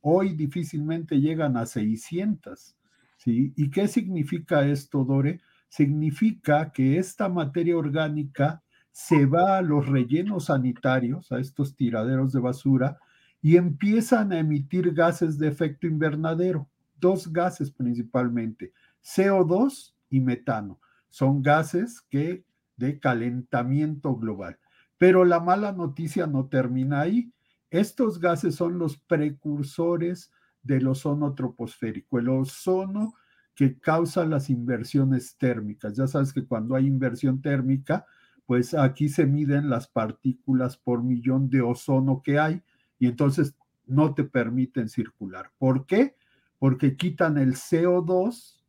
Hoy difícilmente llegan a 600. ¿sí? ¿Y qué significa esto, Dore? Significa que esta materia orgánica se va a los rellenos sanitarios, a estos tiraderos de basura, y empiezan a emitir gases de efecto invernadero, dos gases principalmente, CO2 y metano. Son gases que de calentamiento global. Pero la mala noticia no termina ahí. Estos gases son los precursores del ozono troposférico, el ozono que causa las inversiones térmicas. Ya sabes que cuando hay inversión térmica, pues aquí se miden las partículas por millón de ozono que hay y entonces no te permiten circular. ¿Por qué? Porque quitan el CO2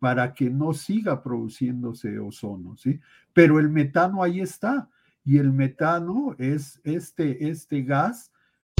para que no siga produciéndose ozono, ¿sí? Pero el metano ahí está y el metano es este, este gas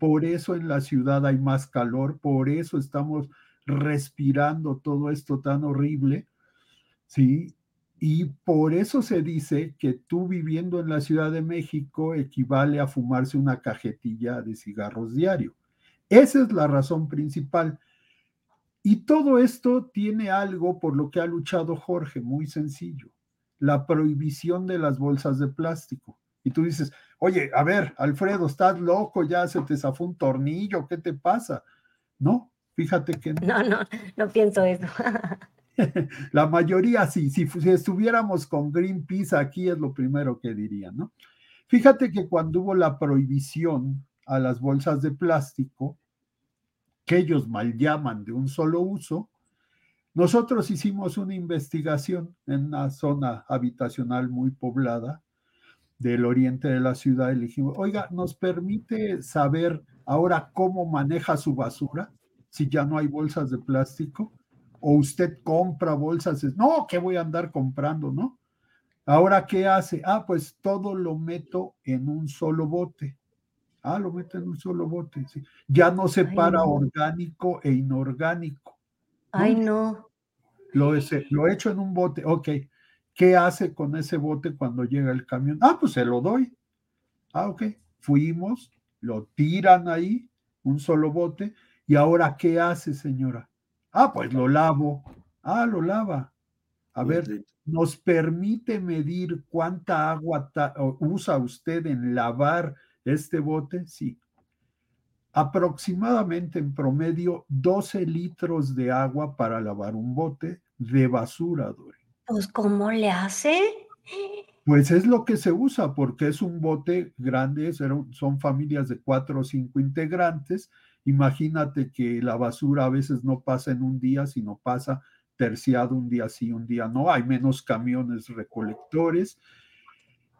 por eso en la ciudad hay más calor, por eso estamos respirando todo esto tan horrible, ¿sí? Y por eso se dice que tú viviendo en la Ciudad de México equivale a fumarse una cajetilla de cigarros diario. Esa es la razón principal. Y todo esto tiene algo por lo que ha luchado Jorge, muy sencillo la prohibición de las bolsas de plástico. Y tú dices, oye, a ver, Alfredo, estás loco, ya se te zafó un tornillo, ¿qué te pasa? No, fíjate que no. No, no, no pienso eso. La mayoría sí, si, si estuviéramos con Greenpeace aquí es lo primero que dirían, ¿no? Fíjate que cuando hubo la prohibición a las bolsas de plástico, que ellos mal llaman de un solo uso, nosotros hicimos una investigación en una zona habitacional muy poblada del oriente de la ciudad y le dijimos, oiga, ¿nos permite saber ahora cómo maneja su basura si ya no hay bolsas de plástico? ¿O usted compra bolsas? No, ¿qué voy a andar comprando, no? Ahora, ¿qué hace? Ah, pues todo lo meto en un solo bote. Ah, lo meto en un solo bote. Sí. Ya no separa no. orgánico e inorgánico. Ay, no. Lo, lo he hecho en un bote. Ok. ¿Qué hace con ese bote cuando llega el camión? Ah, pues se lo doy. Ah, ok. Fuimos, lo tiran ahí, un solo bote. ¿Y ahora qué hace, señora? Ah, pues lo lavo. Ah, lo lava. A ver, ¿nos permite medir cuánta agua usa usted en lavar este bote? Sí. Aproximadamente en promedio 12 litros de agua para lavar un bote de basura, Dori. Pues, ¿cómo le hace? Pues es lo que se usa, porque es un bote grande, son familias de cuatro o cinco integrantes. Imagínate que la basura a veces no pasa en un día, sino pasa terciado un día sí, un día no. Hay menos camiones recolectores.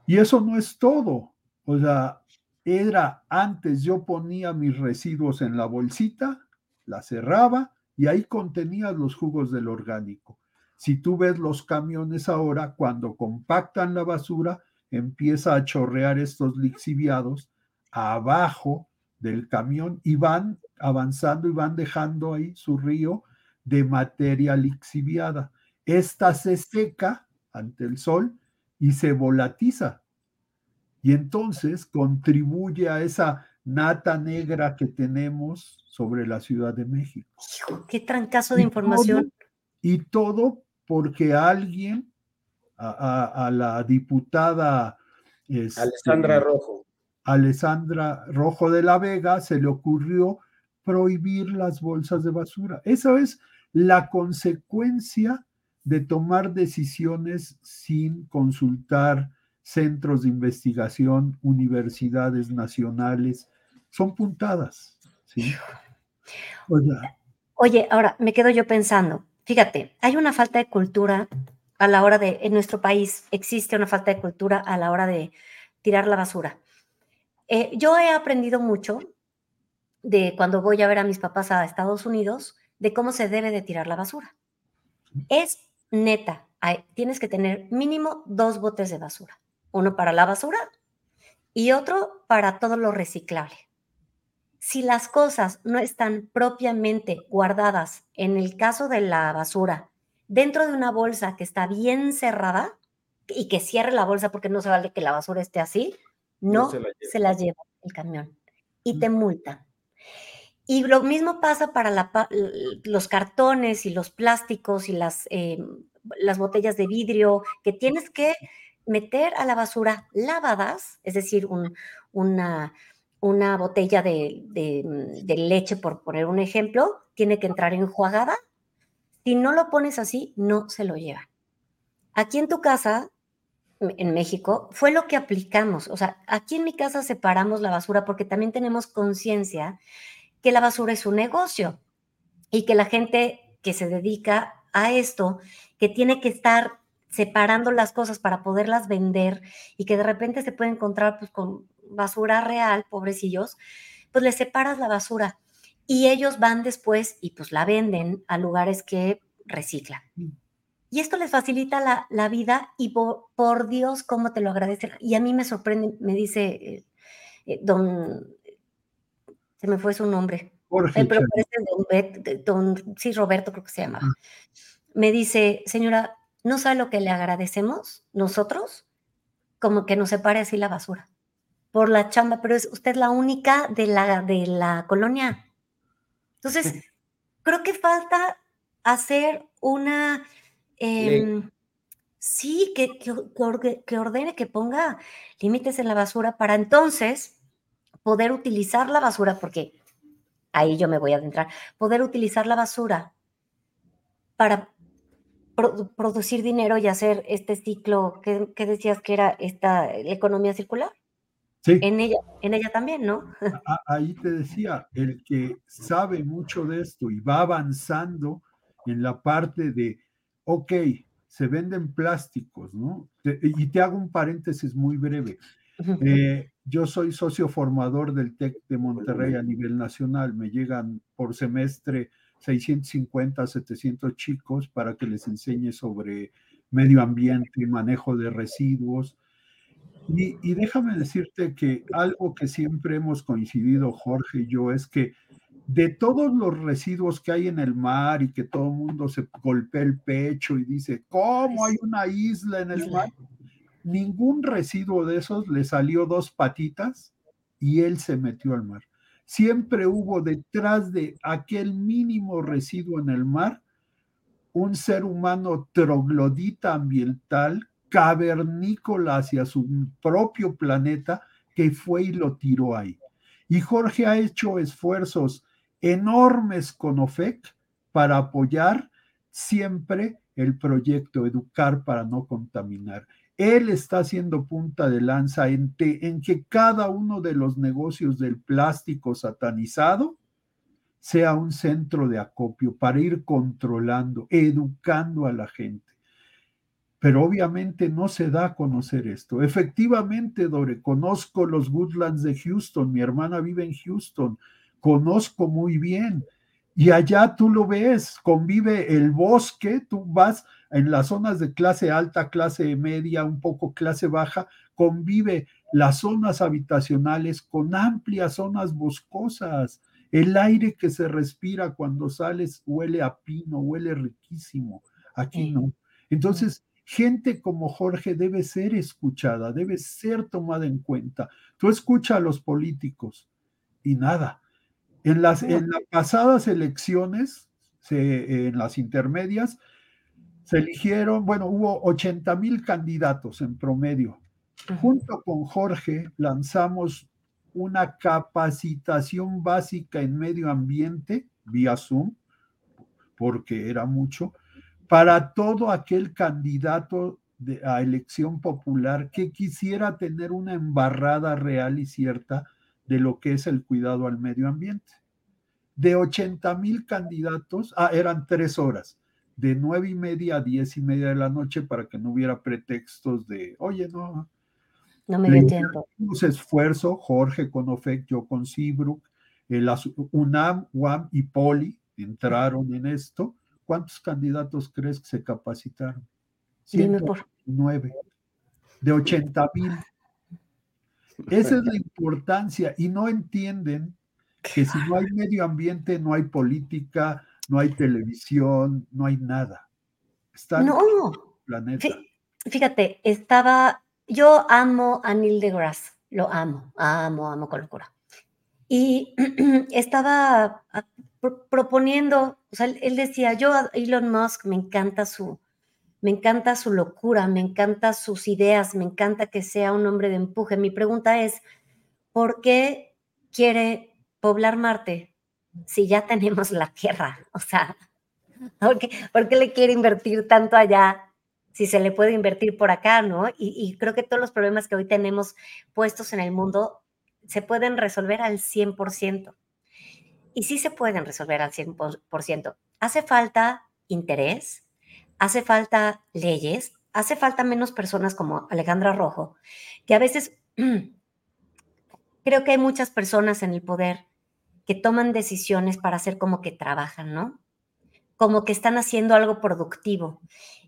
Y eso no es todo. O sea, era antes yo ponía mis residuos en la bolsita, la cerraba y ahí contenía los jugos del orgánico. Si tú ves los camiones ahora, cuando compactan la basura, empieza a chorrear estos lixiviados abajo del camión y van avanzando y van dejando ahí su río de materia lixiviada. Esta se seca ante el sol y se volatiza y entonces contribuye a esa nata negra que tenemos sobre la Ciudad de México. qué trancazo de información. y todo porque alguien, a, la diputada este, Alessandra Rojo. Alessandra Rojo de la Vega se le ocurrió prohibir las bolsas de basura. Eso es la consecuencia de tomar decisiones sin consultar centros de investigación, universidades nacionales, son puntadas. ¿sí? Oye, ahora me quedo yo pensando, fíjate, hay una falta de cultura a la hora de, en nuestro país existe una falta de cultura a la hora de tirar la basura. Eh, yo he aprendido mucho de cuando voy a ver a mis papás a Estados Unidos, de cómo se debe de tirar la basura. Es neta, tienes que tener mínimo dos botes de basura uno para la basura y otro para todo lo reciclable. Si las cosas no están propiamente guardadas, en el caso de la basura, dentro de una bolsa que está bien cerrada y que cierre la bolsa porque no se vale que la basura esté así, no, se, la lleva el camión y te multa. Y lo mismo pasa para los cartones y los plásticos y las, em, las botellas de vidrio, que tienes que meter a la basura lavadas, es decir, una, una, botella de, mm, de, leche, por poner un ejemplo, tiene que entrar enjuagada. Si no lo pones así, no se lo lleva. Aquí en tu casa, en México, fue lo que aplicamos. O sea, aquí en mi casa separamos la basura porque también tenemos conciencia que la basura es un negocio y que la gente que se dedica a esto, que tiene que estar separando las cosas para poderlas vender y que de repente se puede encontrar pues, con basura real, pobrecillos, pues les separas la basura y ellos van después y pues la venden a lugares que reciclan. Mm. Y esto les facilita la, vida y por, Dios, cómo te lo agradecen. Y a mí me sorprende, me dice eh, eh, don, se me fue su nombre. Jorge. pero don, don, sí, Roberto creo que se llama. Me dice, señora, no sabe lo que le agradecemos nosotros, como que nos separe así la basura por la chamba, pero es usted la única de la, de la colonia. Entonces, creo que falta hacer una... Em, sí, que, que, que ordene, que ponga límites en la basura para entonces poder utilizar la basura, porque ahí yo me voy a adentrar, poder utilizar la basura para producir dinero y hacer este ciclo que, decías que era esta economía circular. Sí. En ella, en ella también, ¿no? Ahí te decía, el que sabe mucho de esto y va avanzando en la parte de, ok, se venden plásticos, ¿no? y te hago un paréntesis muy breve. Eh, yo soy socio formador del TEC de Monterrey a nivel nacional. Me llegan por semestre 650, 700 chicos para que les enseñe sobre medio ambiente, manejo de residuos. Y, déjame decirte que algo que siempre hemos coincidido, Jorge y yo, es que de todos los residuos que hay en el mar y que todo el mundo se golpea el pecho y dice, ¿cómo hay una isla en el mar? Ningún residuo de esos le salió dos patitas y él se metió al mar. Siempre hubo detrás de aquel mínimo residuo en el mar un ser humano troglodita ambiental, cavernícola hacia su propio planeta, que fue y lo tiró ahí. Y Jorge ha hecho esfuerzos enormes con OFEC para apoyar siempre el proyecto Educar para no contaminar. Él está haciendo punta de lanza en, en que cada uno de los negocios del plástico satanizado sea un centro de acopio para ir controlando, educando a la gente. Pero obviamente no se da a conocer esto. Efectivamente, Dore, conozco los Woodlands de Houston, mi hermana vive en Houston, conozco muy bien. Y allá tú lo ves, convive el bosque, tú vas en las zonas de clase alta, clase media, un poco clase baja, convive las zonas habitacionales con amplias zonas boscosas. El aire que se respira cuando sales huele a pino, huele riquísimo. Aquí no. Entonces, gente como Jorge debe ser escuchada, debe ser tomada en cuenta. Tú escucha a los políticos y nada. En las, en las pasadas elecciones, en las intermedias, se eligieron, bueno, hubo 80 mil candidatos en promedio. Junto con Jorge lanzamos una capacitación básica en medio ambiente vía Zoom, porque era mucho, para todo aquel candidato de, a elección popular que quisiera tener una embarrada real y cierta de lo que es el cuidado al medio ambiente. De 80 mil candidatos, ah, eran tres horas de nueve y media a diez y media de la noche para que no hubiera pretextos de, oye, no. No me dio tiempo. esfuerzo, Jorge con OFEC, yo con Seabrook, el UNAM, UAM y POLI entraron en esto. ¿Cuántos candidatos crees que se capacitaron? Dime por. Nueve. De 80 mil. Esa es la importancia y no entienden que si no hay medio ambiente, no hay política, no hay televisión, no hay nada. Está no, planeta. Fíjate, estaba, yo amo a Neil deGrasse, lo amo, amo, amo con locura. Y estaba proponiendo, o sea, él decía, yo a Elon Musk me encanta su, me encanta su locura, me encanta sus ideas, me encanta que sea un hombre de empuje. Mi pregunta es, ¿por qué quiere poblar Marte? si ya tenemos la tierra? O sea, ¿por qué, le quiere invertir tanto allá si se le puede invertir por acá, ¿no? Y, creo que todos los problemas que hoy tenemos puestos en el mundo se pueden resolver al 100%. Y sí se pueden resolver al 100%. Hace falta interés, hace falta leyes, hace falta menos personas como Alejandra Rojo, que a veces creo que hay muchas personas en el poder que toman decisiones para hacer como que trabajan, ¿no? Como que están haciendo algo productivo.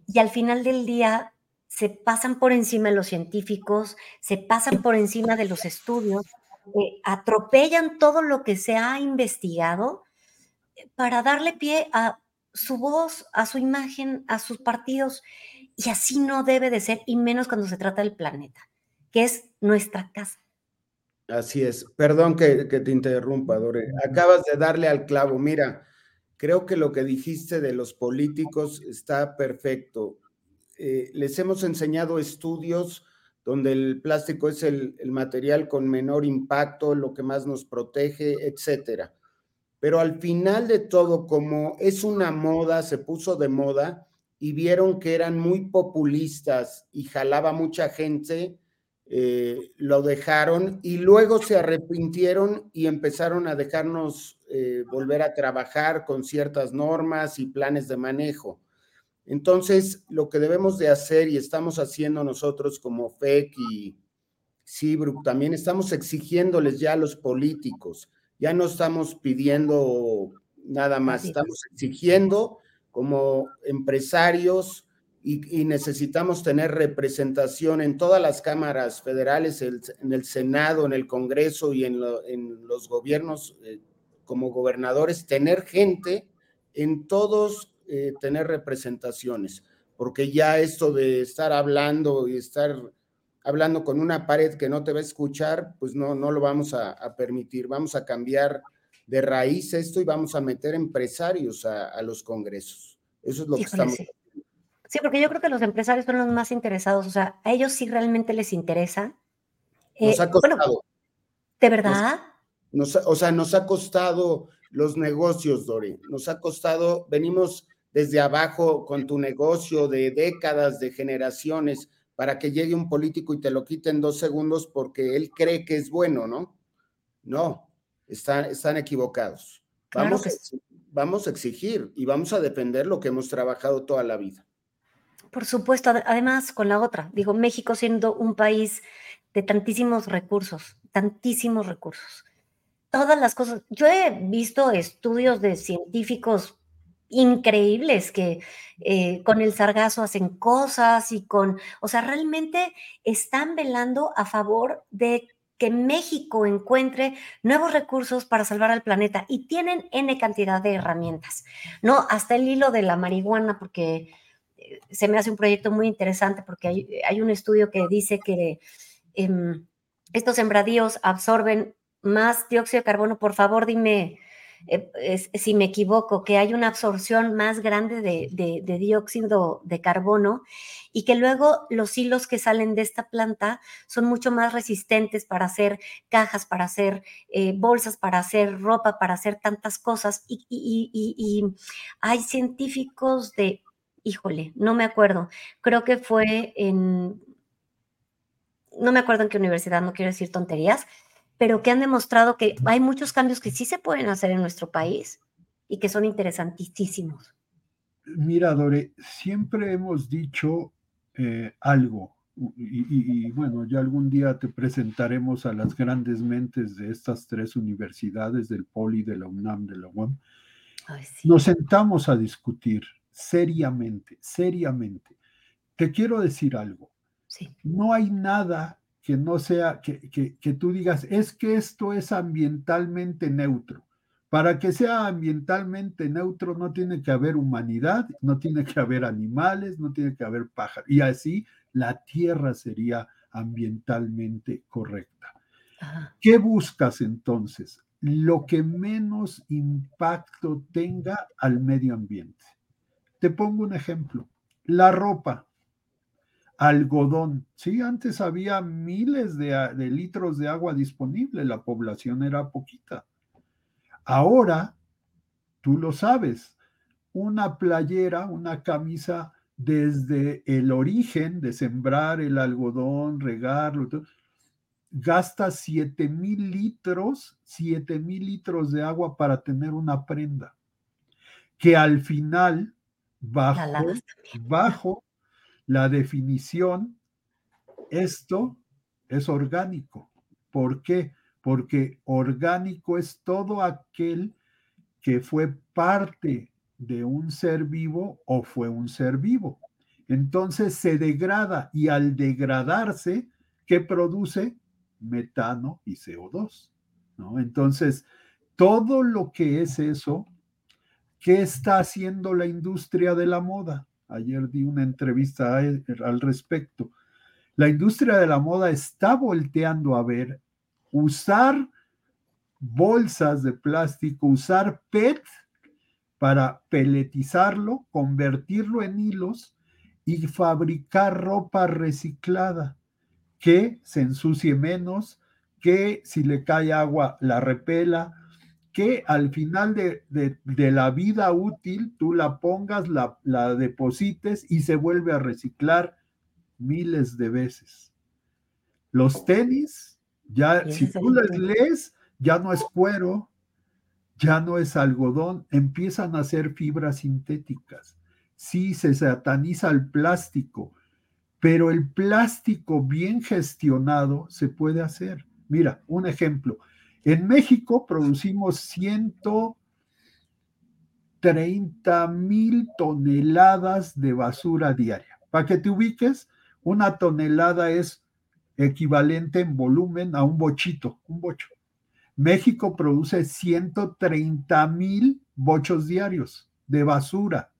Y al final del día se pasan por encima de los científicos, se pasan por encima de los estudios, eh, atropellan todo lo que se ha investigado eh, para darle pie a su voz, a su imagen, a sus partidos. Y así no debe de ser, y menos cuando se trata del planeta, que es nuestra casa. Así es. Perdón que, te interrumpa, Dore. Acabas de darle al clavo. Mira, creo que lo que dijiste de los políticos está perfecto. Eh, les hemos enseñado estudios donde el plástico es el, material con menor impacto, lo que más nos protege, etcétera. Pero al final de todo, como es una moda, se puso de moda y vieron que eran muy populistas y jalaba mucha gente, eh, lo dejaron y luego se arrepintieron y empezaron a dejarnos eh, volver a trabajar con ciertas normas y planes de manejo. Entonces, lo que debemos de hacer y estamos haciendo nosotros como FEC y CIBRUC también, estamos exigiéndoles ya a los políticos, ya no estamos pidiendo nada más, estamos exigiendo como empresarios, y, necesitamos tener representación en todas las cámaras federales, en el Senado, en el Congreso y en, los gobiernos eh, como gobernadores, tener gente en todos, eh, tener representaciones, porque ya esto de estar hablando y estar hablando con una pared que no te va a escuchar, pues no, no lo vamos a, a permitir. Vamos a cambiar de raíz esto y vamos a meter empresarios a, a los congresos. Eso es lo que estamos sí. Sí, porque yo creo que los empresarios son los más interesados, o sea, a ellos sí realmente les interesa. Nos Eh, ha bueno, costado. ¿de verdad? Nos, ha- o sea, nos ha costado los negocios, Dori. Nos ha costado, venimos desde abajo con tu negocio de décadas, de generaciones, para que llegue un político y te lo quite en dos segundos porque él cree que es bueno, ¿no? No, están, están equivocados. Claro Vamos, que vamos a exigir y vamos a defender lo que hemos trabajado toda la vida. Por supuesto, ade- además con la otra, digo, México siendo un país de tantísimos recursos, tantísimos recursos. Todas las cosas, yo he visto estudios de científicos increíbles que eh, con el sargazo hacen cosas y con, o sea, realmente están velando a favor de que México encuentre nuevos recursos para salvar al planeta y tienen N cantidad de herramientas, ¿no? Hasta el hilo de la marihuana, porque eh, se me hace un proyecto muy interesante porque hay, hay un estudio que dice que em, estos sembradíos absorben más dióxido de carbono. Por favor, dime eh, si me equivoco, que hay una absorción más grande de, dióxido de carbono y que luego los hilos que salen de esta planta son mucho más resistentes para hacer cajas, para hacer eh, bolsas, para hacer ropa, para hacer tantas cosas. Y hay científicos de, híjole, no me acuerdo, creo que fue en, no me acuerdo en qué universidad, no quiero decir tonterías, pero que han demostrado que hay muchos cambios que sí se pueden hacer en nuestro país y que son interesantísimos. Mira, Dore, siempre hemos dicho eh, algo, y, y- y, bueno, ya algún día te presentaremos a las grandes mentes de estas tres universidades, del Poli, de la UNAM, de la UAM. Ay, sí. Nos sentamos a discutir seriamente, seriamente. Te quiero decir algo. Sí. No hay nada que no sea, que, que, que tú digas, es que esto es ambientalmente neutro. Para que sea ambientalmente neutro no tiene que haber humanidad, no tiene que haber animales, no tiene que haber pájaros. Y así la tierra sería ambientalmente correcta. Ajá. ¿Qué buscas entonces? Lo que menos impacto tenga al medio ambiente. Te pongo un ejemplo. La ropa, algodón. Sí, antes había miles de, litros de agua disponible, la población era poquita. Ahora, tú lo sabes, una playera, una camisa desde el origen de sembrar el algodón, regarlo, todo, gasta 7 mil litros, 7 mil litros de agua para tener una prenda, que al final, bajo, bajo la definición, esto es orgánico. ¿Por qué? Porque orgánico es todo aquel que fue parte de un ser vivo o fue un ser vivo. Entonces se degrada y al degradarse, ¿qué produce? Metano y CO2. ¿no? Entonces, todo lo que es eso, ¿qué está haciendo la industria de la moda? Ayer di una entrevista al respecto. La industria de la moda está volteando a ver usar bolsas de plástico, usar PET para peletizarlo, convertirlo en hilos y fabricar ropa reciclada que se ensucie menos, que si le cae agua la repela, que al final de, de- de la vida útil tú la pongas, la, la deposites y se vuelve a reciclar miles de veces. Los tenis, ya si tú les lees, ya no es cuero, ya no es algodón, empiezan a ser fibras sintéticas. Sí, se sataniza el plástico, pero el plástico bien gestionado se puede hacer. Mira, un ejemplo. En México producimos 130 mil toneladas de basura diaria. Para que te ubiques, una tonelada es equivalente en volumen a un bochito, un bocho. México produce 130 mil bochos diarios de basura.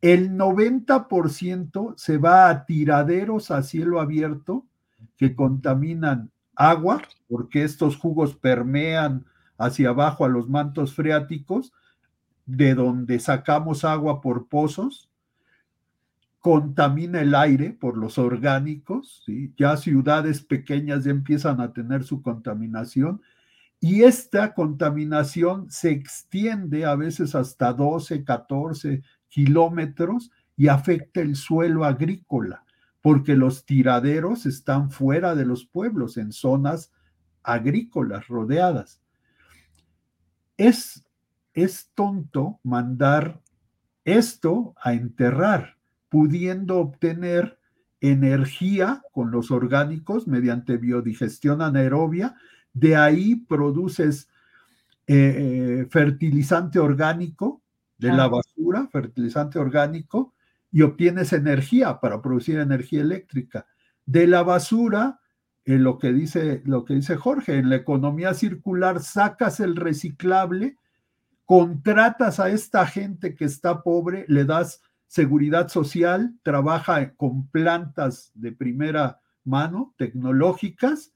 El 90% se va a tiraderos a cielo abierto que contaminan agua, porque estos jugos permean hacia abajo a los mantos freáticos, de donde sacamos agua por pozos, contamina el aire por los orgánicos, ya ciudades pequeñas ya empiezan a tener su contaminación y esta contaminación se extiende a veces hasta 12, 14 kilómetros y afecta el suelo agrícola, porque los tiraderos están fuera de los pueblos, en zonas agrícolas rodeadas. Es, es tonto mandar esto a enterrar, pudiendo obtener energía con los orgánicos mediante biodigestión anaerobia de ahí produces eh, eh, fertilizante orgánico de la basura, fertilizante orgánico, y obtienes energía para producir energía eléctrica. De la basura, eh, lo, que dice, lo que dice Jorge, en la economía circular sacas el reciclable, contratas a esta gente que está pobre, le das seguridad social, trabaja con plantas de primera mano, tecnológicas,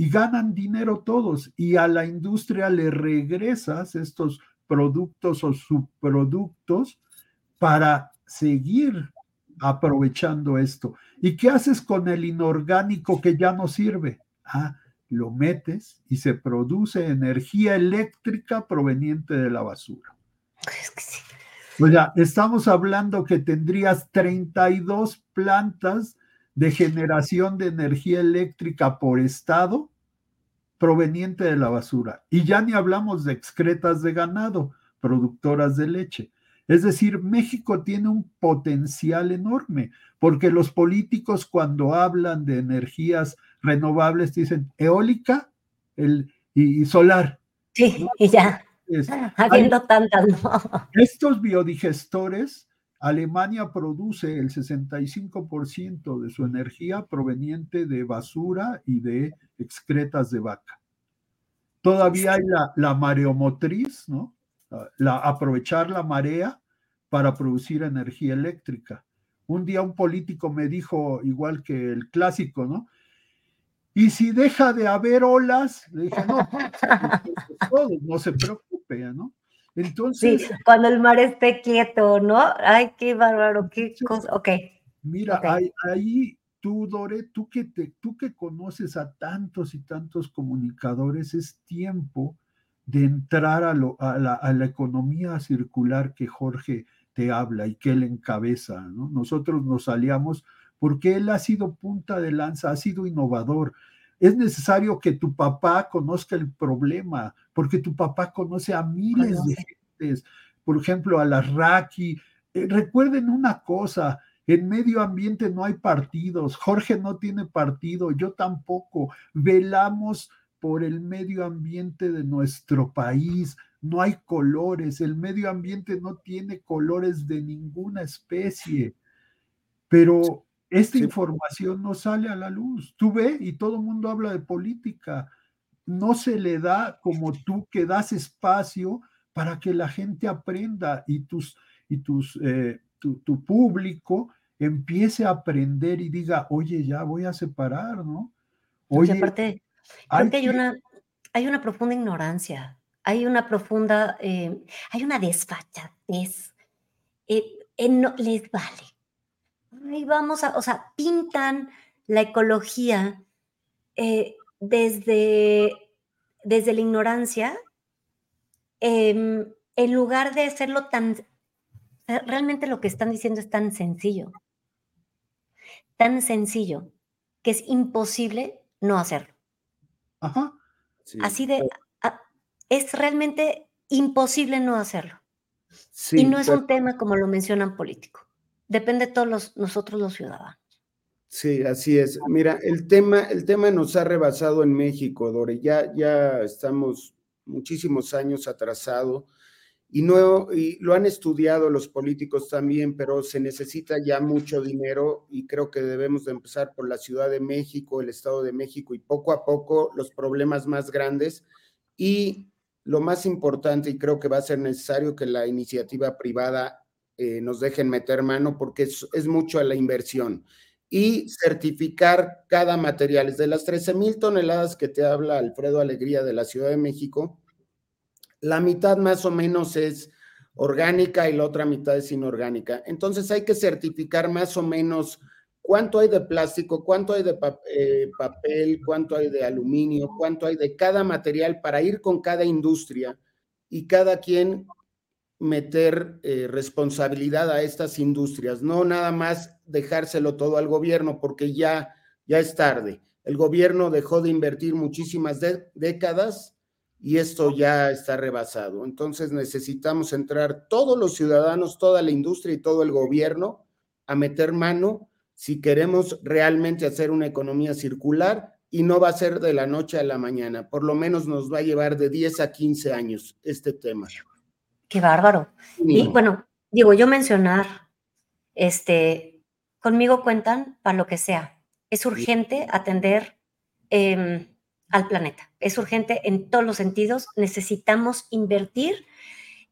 y ganan dinero todos y a la industria le regresas estos productos o subproductos para seguir aprovechando esto. ¿Y qué haces con el inorgánico que ya no sirve? Ah, lo metes y se produce energía eléctrica proveniente de la basura. O sea, estamos hablando que tendrías 32 plantas de generación de energía eléctrica por estado proveniente de la basura. Y ya ni hablamos de excretas de ganado, productoras de leche. Es decir, México tiene un potencial enorme, porque los políticos cuando hablan de energías renovables dicen eólica el, y, solar. Sí, y ya. Habiendo tantas. Estos biodigestores Alemania produce el 65% de su energía proveniente de basura y de excretas de vaca. Todavía hay la, mareomotriz, ¿no? La, aprovechar la marea para producir energía eléctrica. Un día un político me dijo, igual que el clásico, ¿no? Y si deja de haber olas, le dije, no, no se preocupe, ¿no? Entonces. Sí, cuando el mar esté quieto, ¿no? Ay, qué bárbaro, qué cosa. Ok. Mira, Ahí, tú, Dore, tú que, te, tú que conoces a tantos y tantos comunicadores, es tiempo de entrar a, la, a la economía circular que Jorge te habla y que él encabeza, ¿no? Nosotros nos aliamos porque él ha sido punta de lanza, ha sido innovador. Es necesario que tu papá conozca el problema, porque tu papá conoce a miles de gentes, por ejemplo, a las Raki. Eh, recuerden una cosa, en medio ambiente no hay partidos, Jorge no tiene partido, yo tampoco. Velamos por el medio ambiente de nuestro país, no hay colores, el medio ambiente no tiene colores de ninguna especie, pero esta información no sale a la luz. Tú ve y todo el mundo habla de política. No se le da como tú que das espacio para que la gente aprenda y tus y tus eh, tu, público empiece a aprender y diga, oye, ya voy a separar, ¿no? Oye, aparte, creo que hay una, hay una profunda ignorancia, hay una profunda, eh, hay una desfachatez. Eh, no, les vale ahí vamos a, o sea, pintan la ecología eh, desde, desde la ignorancia, em, en lugar de hacerlo tan, realmente lo que están diciendo es tan sencillo, tan sencillo, que es imposible no hacerlo. Ajá. Así de, es realmente imposible no hacerlo. y no es un tema como lo mencionan político depende de todos nosotros los ciudadanos. Sí, así es. Mira, el tema, el tema nos ha rebasado en México, Dore. Ya, ya estamos muchísimos años atrasado y, no, y lo han estudiado los políticos también, pero se necesita ya mucho dinero y creo que debemos de empezar por la Ciudad de México, el Estado de México y poco a poco los problemas más grandes y lo más importante, y creo que va a ser necesario que la iniciativa privada eh, nos dejen meter mano porque es, es mucho a la inversión y certificar cada material. De las 13 mil toneladas que te habla Alfredo Alegría de la Ciudad de México, la mitad más o menos es orgánica y la otra mitad es inorgánica. Entonces hay que certificar más o menos cuánto hay de plástico, cuánto hay de eh, papel, cuánto hay de aluminio, cuánto hay de cada material para ir con cada industria y cada quien meter eh, responsabilidad a estas industrias, no nada más dejárselo todo al gobierno porque ya, ya es tarde. El gobierno dejó de invertir muchísimas décadas y esto ya está rebasado. Entonces necesitamos entrar todos los ciudadanos, toda la industria y todo el gobierno a meter mano si queremos realmente hacer una economía circular y no va a ser de la noche a la mañana. Por lo menos nos va a llevar de 10 a 15 años este tema. Qué bárbaro. Y bueno, digo, yo mencionar, este, conmigo cuentan para lo que sea. Es urgente atender em, al planeta. Es urgente en todos los sentidos. Necesitamos invertir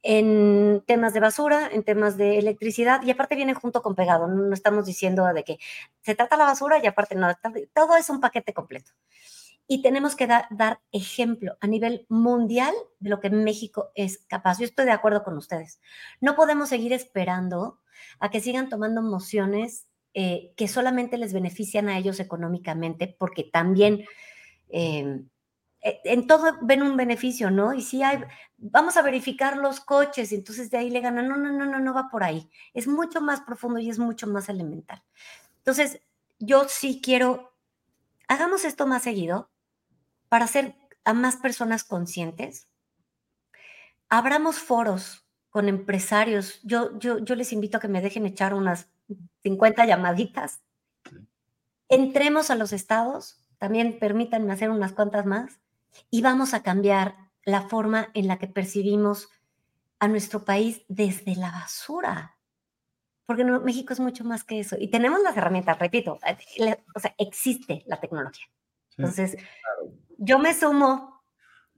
en temas de basura, en temas de electricidad, y aparte viene junto con pegado. No, estamos diciendo de que se trata la basura y aparte no, todo es un paquete completo y tenemos que dar ejemplo a nivel mundial de lo que México es capaz. Yo estoy de acuerdo con ustedes. No podemos seguir esperando a que sigan tomando mociones eh, que solamente les benefician a ellos económicamente, porque también eh, eh, en todo ven un beneficio, ¿no? Y si hay, vamos a verificar los coches, y entonces de ahí le ganan. No, no, no, no, no va por ahí. Es mucho más profundo y es mucho más elemental. Entonces, yo sí quiero, hagamos esto más seguido, para hacer a más personas conscientes. Abramos foros con empresarios. Yo, yo, yo les invito a que me dejen echar unas 50 llamaditas. Entremos a los estados, también permítanme hacer unas cuantas más, y vamos a cambiar la forma en la que percibimos a nuestro país desde la basura. Porque México es mucho más que eso. Y tenemos las herramientas, repito, o sea, existe la tecnología. Entonces, yo me sumo.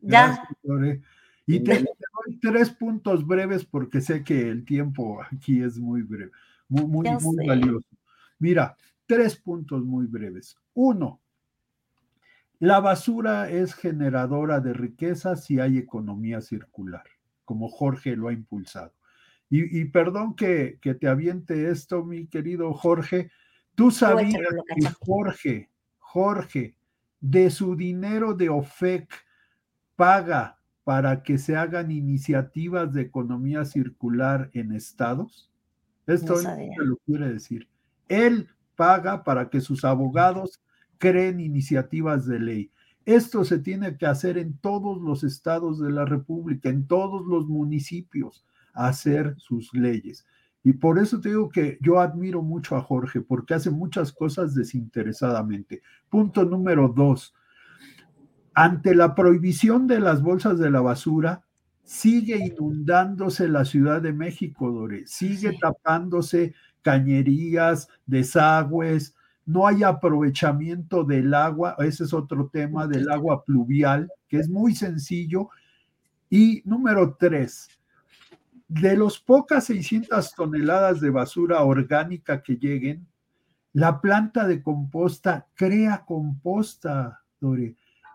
Ya. y te, doy tres puntos breves porque sé que el tiempo aquí es muy breve, muy, muy, muy valioso. Mira, tres puntos muy breves. Uno, la basura es generadora de riqueza si hay economía circular, como Jorge lo ha impulsado. Y, perdón que, que, te aviente esto, mi querido Jorge. Tú sabías que Jorge, Jorge, de su dinero de OFEC paga para que se hagan iniciativas de economía circular en estados? Esto no lo quiere decir. Él paga para que sus abogados creen iniciativas de ley. Esto se tiene que hacer en todos los estados de la República, en todos los municipios, hacer sus leyes. Y por eso te digo que yo admiro mucho a Jorge, porque hace muchas cosas desinteresadamente. Punto número dos. Ante la prohibición de las bolsas de la basura, sigue inundándose la Ciudad de México, Dore. Sigue tapándose cañerías, desagües, no hay aprovechamiento del agua, ese es otro tema del agua pluvial, que es muy sencillo. Y número tres, de los pocas 600 toneladas de basura orgánica que lleguen, la planta de composta crea composta, Dore,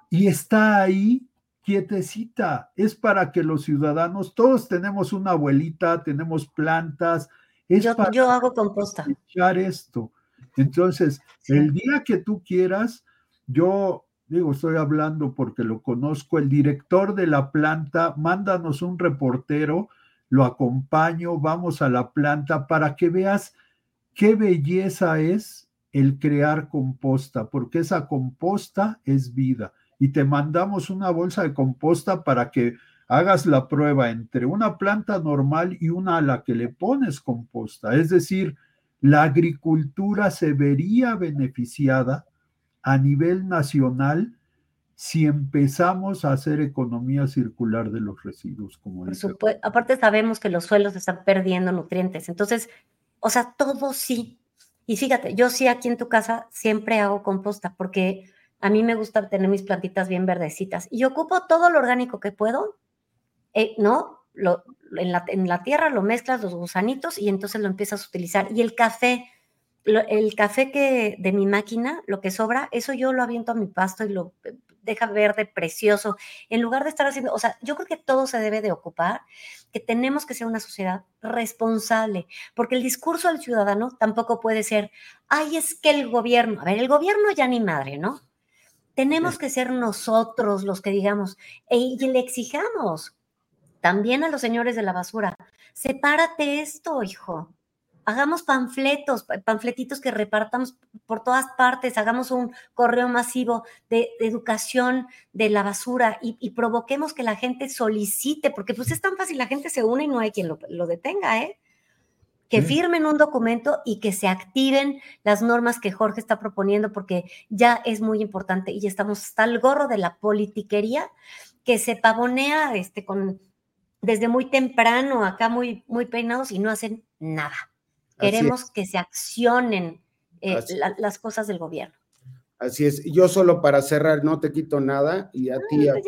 y está ahí quietecita. Es para que los ciudadanos, todos tenemos una abuelita, tenemos plantas. Es yo, para yo hago composta. Echar esto. Entonces, el día que tú quieras, yo digo, estoy hablando porque lo conozco, el director de la planta, mándanos un reportero lo acompaño, vamos a la planta para que veas qué belleza es el crear composta, porque esa composta es vida. Y te mandamos una bolsa de composta para que hagas la prueba entre una planta normal y una a la que le pones composta. Es decir, la agricultura se vería beneficiada a nivel nacional si empezamos a hacer economía circular de los residuos, como Aparte sabemos que los suelos están perdiendo nutrientes, entonces, o sea, todo sí. Y fíjate, yo sí aquí en tu casa siempre hago composta porque A mí me gusta tener mis plantitas bien verdecitas y ocupo todo lo orgánico que puedo, eh, ¿no? Lo, en, la, en la tierra lo mezclas los gusanitos y entonces lo empiezas a utilizar. Y el café, el café que de mi máquina, lo que sobra, eso yo lo aviento a mi pasto y lo deja verde precioso, en lugar de estar haciendo, o sea, yo creo que todo se debe de ocupar, que tenemos que ser una sociedad responsable, porque el discurso del ciudadano tampoco puede ser, ay, es que el gobierno, a ver, el gobierno ya ni madre, ¿no? Tenemos que ser nosotros los que digamos, y le exijamos también a los señores de la basura, sepárate esto, hijo, hagamos panfletos, panfletitos que repartamos por todas partes, hagamos un correo masivo de, educación de la basura y, provoquemos que la gente solicite, porque pues es tan fácil, la gente se une y no hay quien lo, detenga, ¿eh? Que firmen un documento y que se activen las normas que Jorge está proponiendo, porque ya es muy importante y estamos hasta el gorro de la politiquería que se pavonea este, con, desde muy temprano, acá muy, muy peinados y no hacen nada. Queremos que se accionen eh, las cosas del gobierno. Así es. Yo solo para cerrar, no te quito nada y a ti, a pues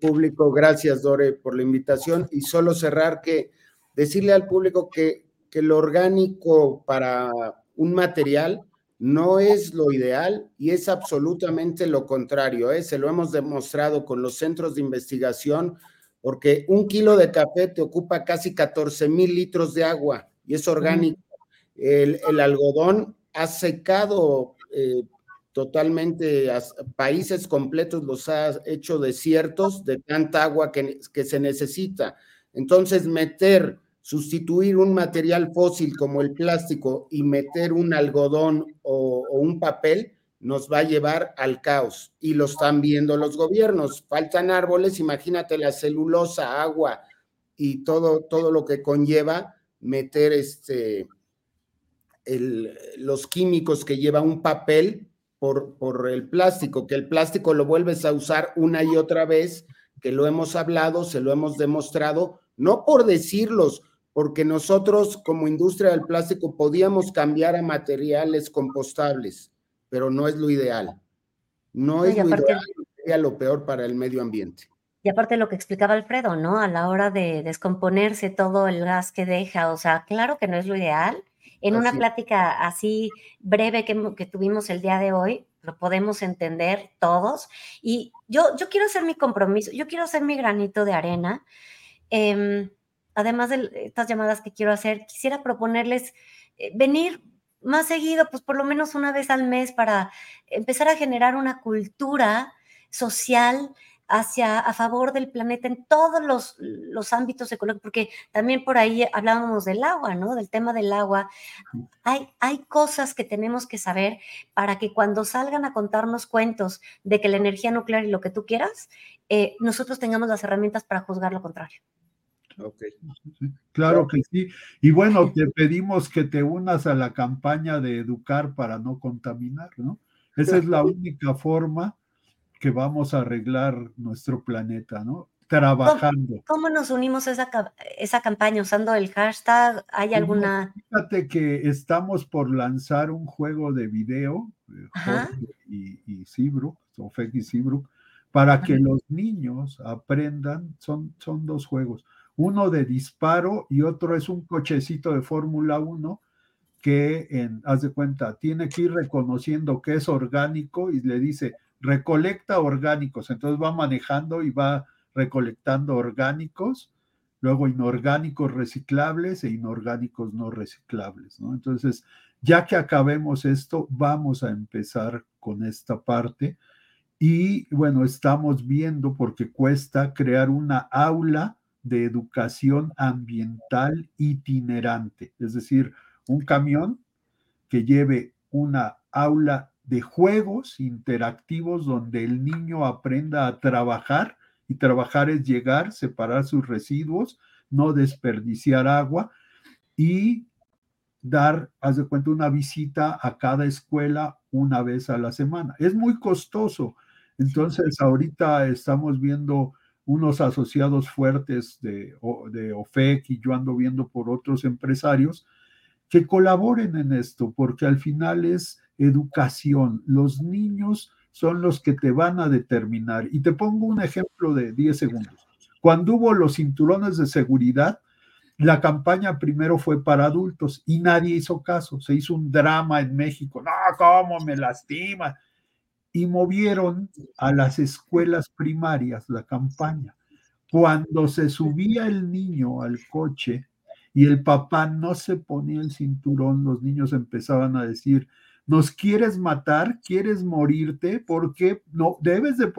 público, gracias Dore por la invitación y solo cerrar que decirle al público que, que lo orgánico para un material no es lo ideal y es absolutamente lo contrario. ¿eh? Se lo hemos demostrado con los centros de investigación porque un kilo de café te ocupa casi 14 mil litros de agua y es orgánico. El, algodón ha secado eh, totalmente países completos, los ha hecho desiertos de tanta agua que, se necesita. Entonces, meter, sustituir un material fósil como el plástico y meter un algodón o, un papel, nos va a llevar al caos. Y lo están viendo los gobiernos. Faltan árboles, imagínate la celulosa, agua y todo, todo lo que conlleva meter este, los químicos que lleva un papel por, por el plástico, que el plástico lo vuelves a usar una y otra vez, que lo hemos hablado, se lo hemos demostrado, no por decirlos, porque nosotros como industria del plástico podíamos cambiar a materiales compostables, pero no es lo ideal. No es lo ideal, sería lo peor para el medio ambiente. Y aparte lo que explicaba Alfredo, ¿no? A la hora de descomponerse todo el gas que deja, o sea, claro que no es lo ideal, en una plática así breve que, tuvimos el día de hoy, lo podemos entender todos. Y yo, yo quiero hacer mi compromiso, yo quiero hacer mi granito de arena. Em, además de estas llamadas que quiero hacer, quisiera proponerles eh, venir más seguido, pues por lo menos una vez al mes para empezar a generar una cultura social hacia a favor del planeta en todos los, los, ámbitos ecológicos, porque también por ahí hablábamos del agua, ¿no? Del tema del agua. Hay, hay cosas que tenemos que saber para que cuando salgan a contarnos cuentos de que la energía nuclear y lo que tú quieras, eh, nosotros tengamos las herramientas para juzgar lo contrario. Okay. Claro que sí. Y bueno, te pedimos que te unas a la campaña de educar para no contaminar, ¿no? Esa es la única forma que vamos a arreglar nuestro planeta, ¿no? Trabajando. ¿Cómo, nos unimos a esa, esa campaña usando el hashtag? ¿Hay pues alguna...? Fíjate que estamos por lanzar un juego de video, eh, y, y Seabrook, Sofek y Seabrook, para que los niños aprendan, son, son dos juegos, uno de disparo y otro es un cochecito de Fórmula 1 que, en, haz de cuenta, tiene que ir reconociendo que es orgánico y le dice, recolecta orgánicos, entonces va manejando y va recolectando orgánicos, luego inorgánicos reciclables e inorgánicos no reciclables. Entonces, ya que acabemos esto, vamos a empezar con esta parte y bueno, estamos viendo porque cuesta crear una aula de educación ambiental itinerante, es decir, un camión que lleve una aula de juegos interactivos donde el niño aprenda a trabajar y trabajar es llegar, separar sus residuos, no desperdiciar agua y dar, haz de cuenta, una visita a cada escuela una vez a la semana. Es muy costoso. Entonces, ahorita estamos viendo unos asociados fuertes de, de OFEC y yo ando viendo por otros empresarios que colaboren en esto, porque al final es educación. Los niños son los que te van a determinar. Y te pongo un ejemplo de 10 segundos. Cuando hubo los cinturones de seguridad, la campaña primero fue para adultos y nadie hizo caso. Se hizo un drama en México. No, ¿cómo me lastima? Y movieron a las escuelas primarias la campaña. Cuando se subía el niño al coche y el papá no se ponía el cinturón, los niños empezaban a decir, ¿nos quieres matar? ¿Quieres morirte? ¿Por qué? No, debes de...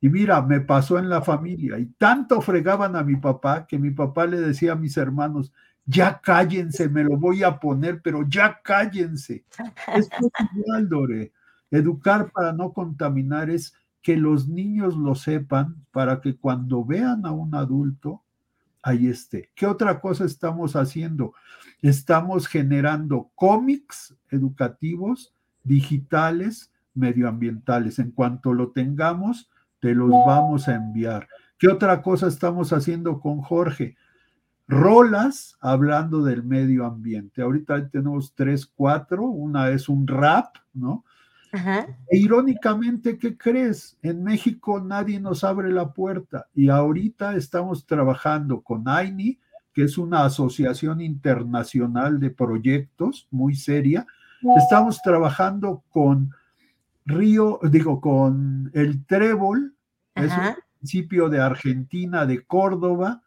Y mira, me pasó en la familia y tanto fregaban a mi papá que mi papá le decía a mis hermanos, ya cállense, me lo voy a poner, pero ya cállense. Esto es igual, Dore. Educar para no contaminar es que los niños lo sepan para que cuando vean a un adulto, ahí esté. ¿Qué otra cosa estamos haciendo? Estamos generando cómics educativos, digitales, medioambientales. En cuanto lo tengamos, te los vamos a enviar. ¿Qué otra cosa estamos haciendo con Jorge? Rolas hablando del medio ambiente. Ahorita tenemos tres, cuatro. Una es un rap, ¿no? E irónicamente, ¿qué crees? En México nadie nos abre la puerta y ahorita estamos trabajando con AINI, que es una asociación internacional de proyectos muy seria. Estamos trabajando con Río, digo, con el Trébol, es un municipio de Argentina, de Córdoba,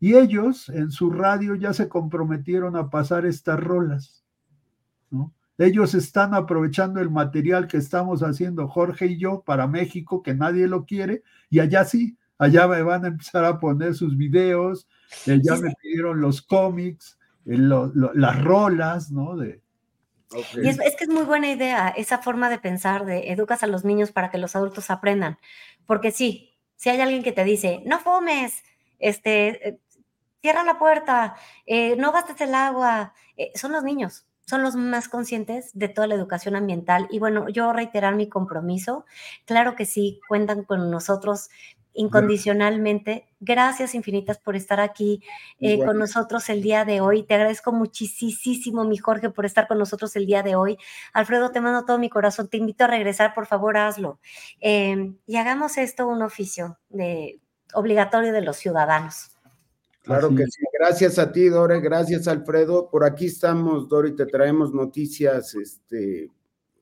y ellos en su radio ya se comprometieron a pasar estas rolas, ¿no? Ellos están aprovechando el material que estamos haciendo Jorge y yo para México, que nadie lo quiere, y allá sí, allá me van a empezar a poner sus videos, eh, ya me pidieron los cómics, eh, las rolas, ¿no? De, y es, que es muy buena idea esa forma de pensar, de educas a los niños para que los adultos aprendan. Porque sí, si hay alguien que te dice, no fumes, este, eh, cierra la puerta, no gastes el agua, son los niños son los más conscientes de toda la educación ambiental. Y bueno, yo reiterar mi compromiso. Claro que sí, cuentan con nosotros incondicionalmente. Gracias infinitas por estar aquí eh, con nosotros el día de hoy. Te agradezco muchísimo, mi Jorge, por estar con nosotros el día de hoy. Alfredo, te mando todo mi corazón. Te invito a regresar, por favor, hazlo. Em, y hagamos esto un oficio de, obligatorio de los ciudadanos. Claro que sí. Gracias a ti, Dore. Gracias, Alfredo. Por aquí estamos, Dore, y te traemos noticias este,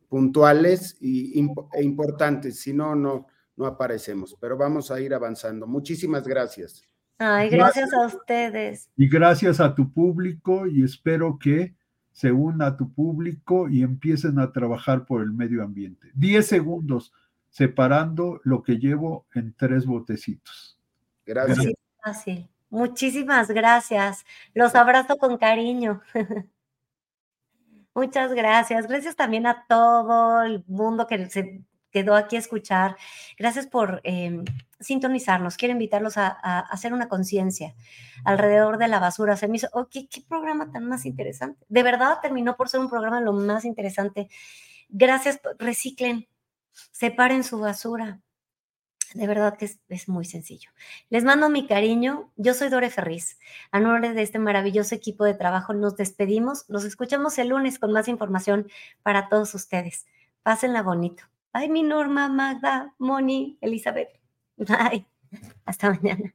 puntuales y, e importantes. Si no, no, no aparecemos. Pero vamos a ir avanzando. Muchísimas gracias. Ay, gracias, a ustedes. Y gracias a tu público y espero que se una a tu público y empiecen a trabajar por el medio ambiente. Diez segundos separando lo que llevo en tres botecitos. Gracias. Fácil. Muchísimas gracias. Los abrazo con cariño. Muchas gracias. Gracias también a todo el mundo que se quedó aquí a escuchar. Gracias por em, sintonizarnos. Quiero invitarlos a, hacer una conciencia alrededor de la basura. Se me hizo, oh, ¿qué, ¿qué, programa tan más interesante. De verdad terminó por ser un programa lo más interesante. Gracias, reciclen, separen su basura. De verdad que es, muy sencillo. Les mando mi cariño. Yo soy Dore Ferriz. A nombre de este maravilloso equipo de trabajo nos despedimos. Nos escuchamos el lunes con más información para todos ustedes. Pásenla bonito. Ay, mi Norma, Magda, Moni, Elizabeth. Ay, hasta mañana.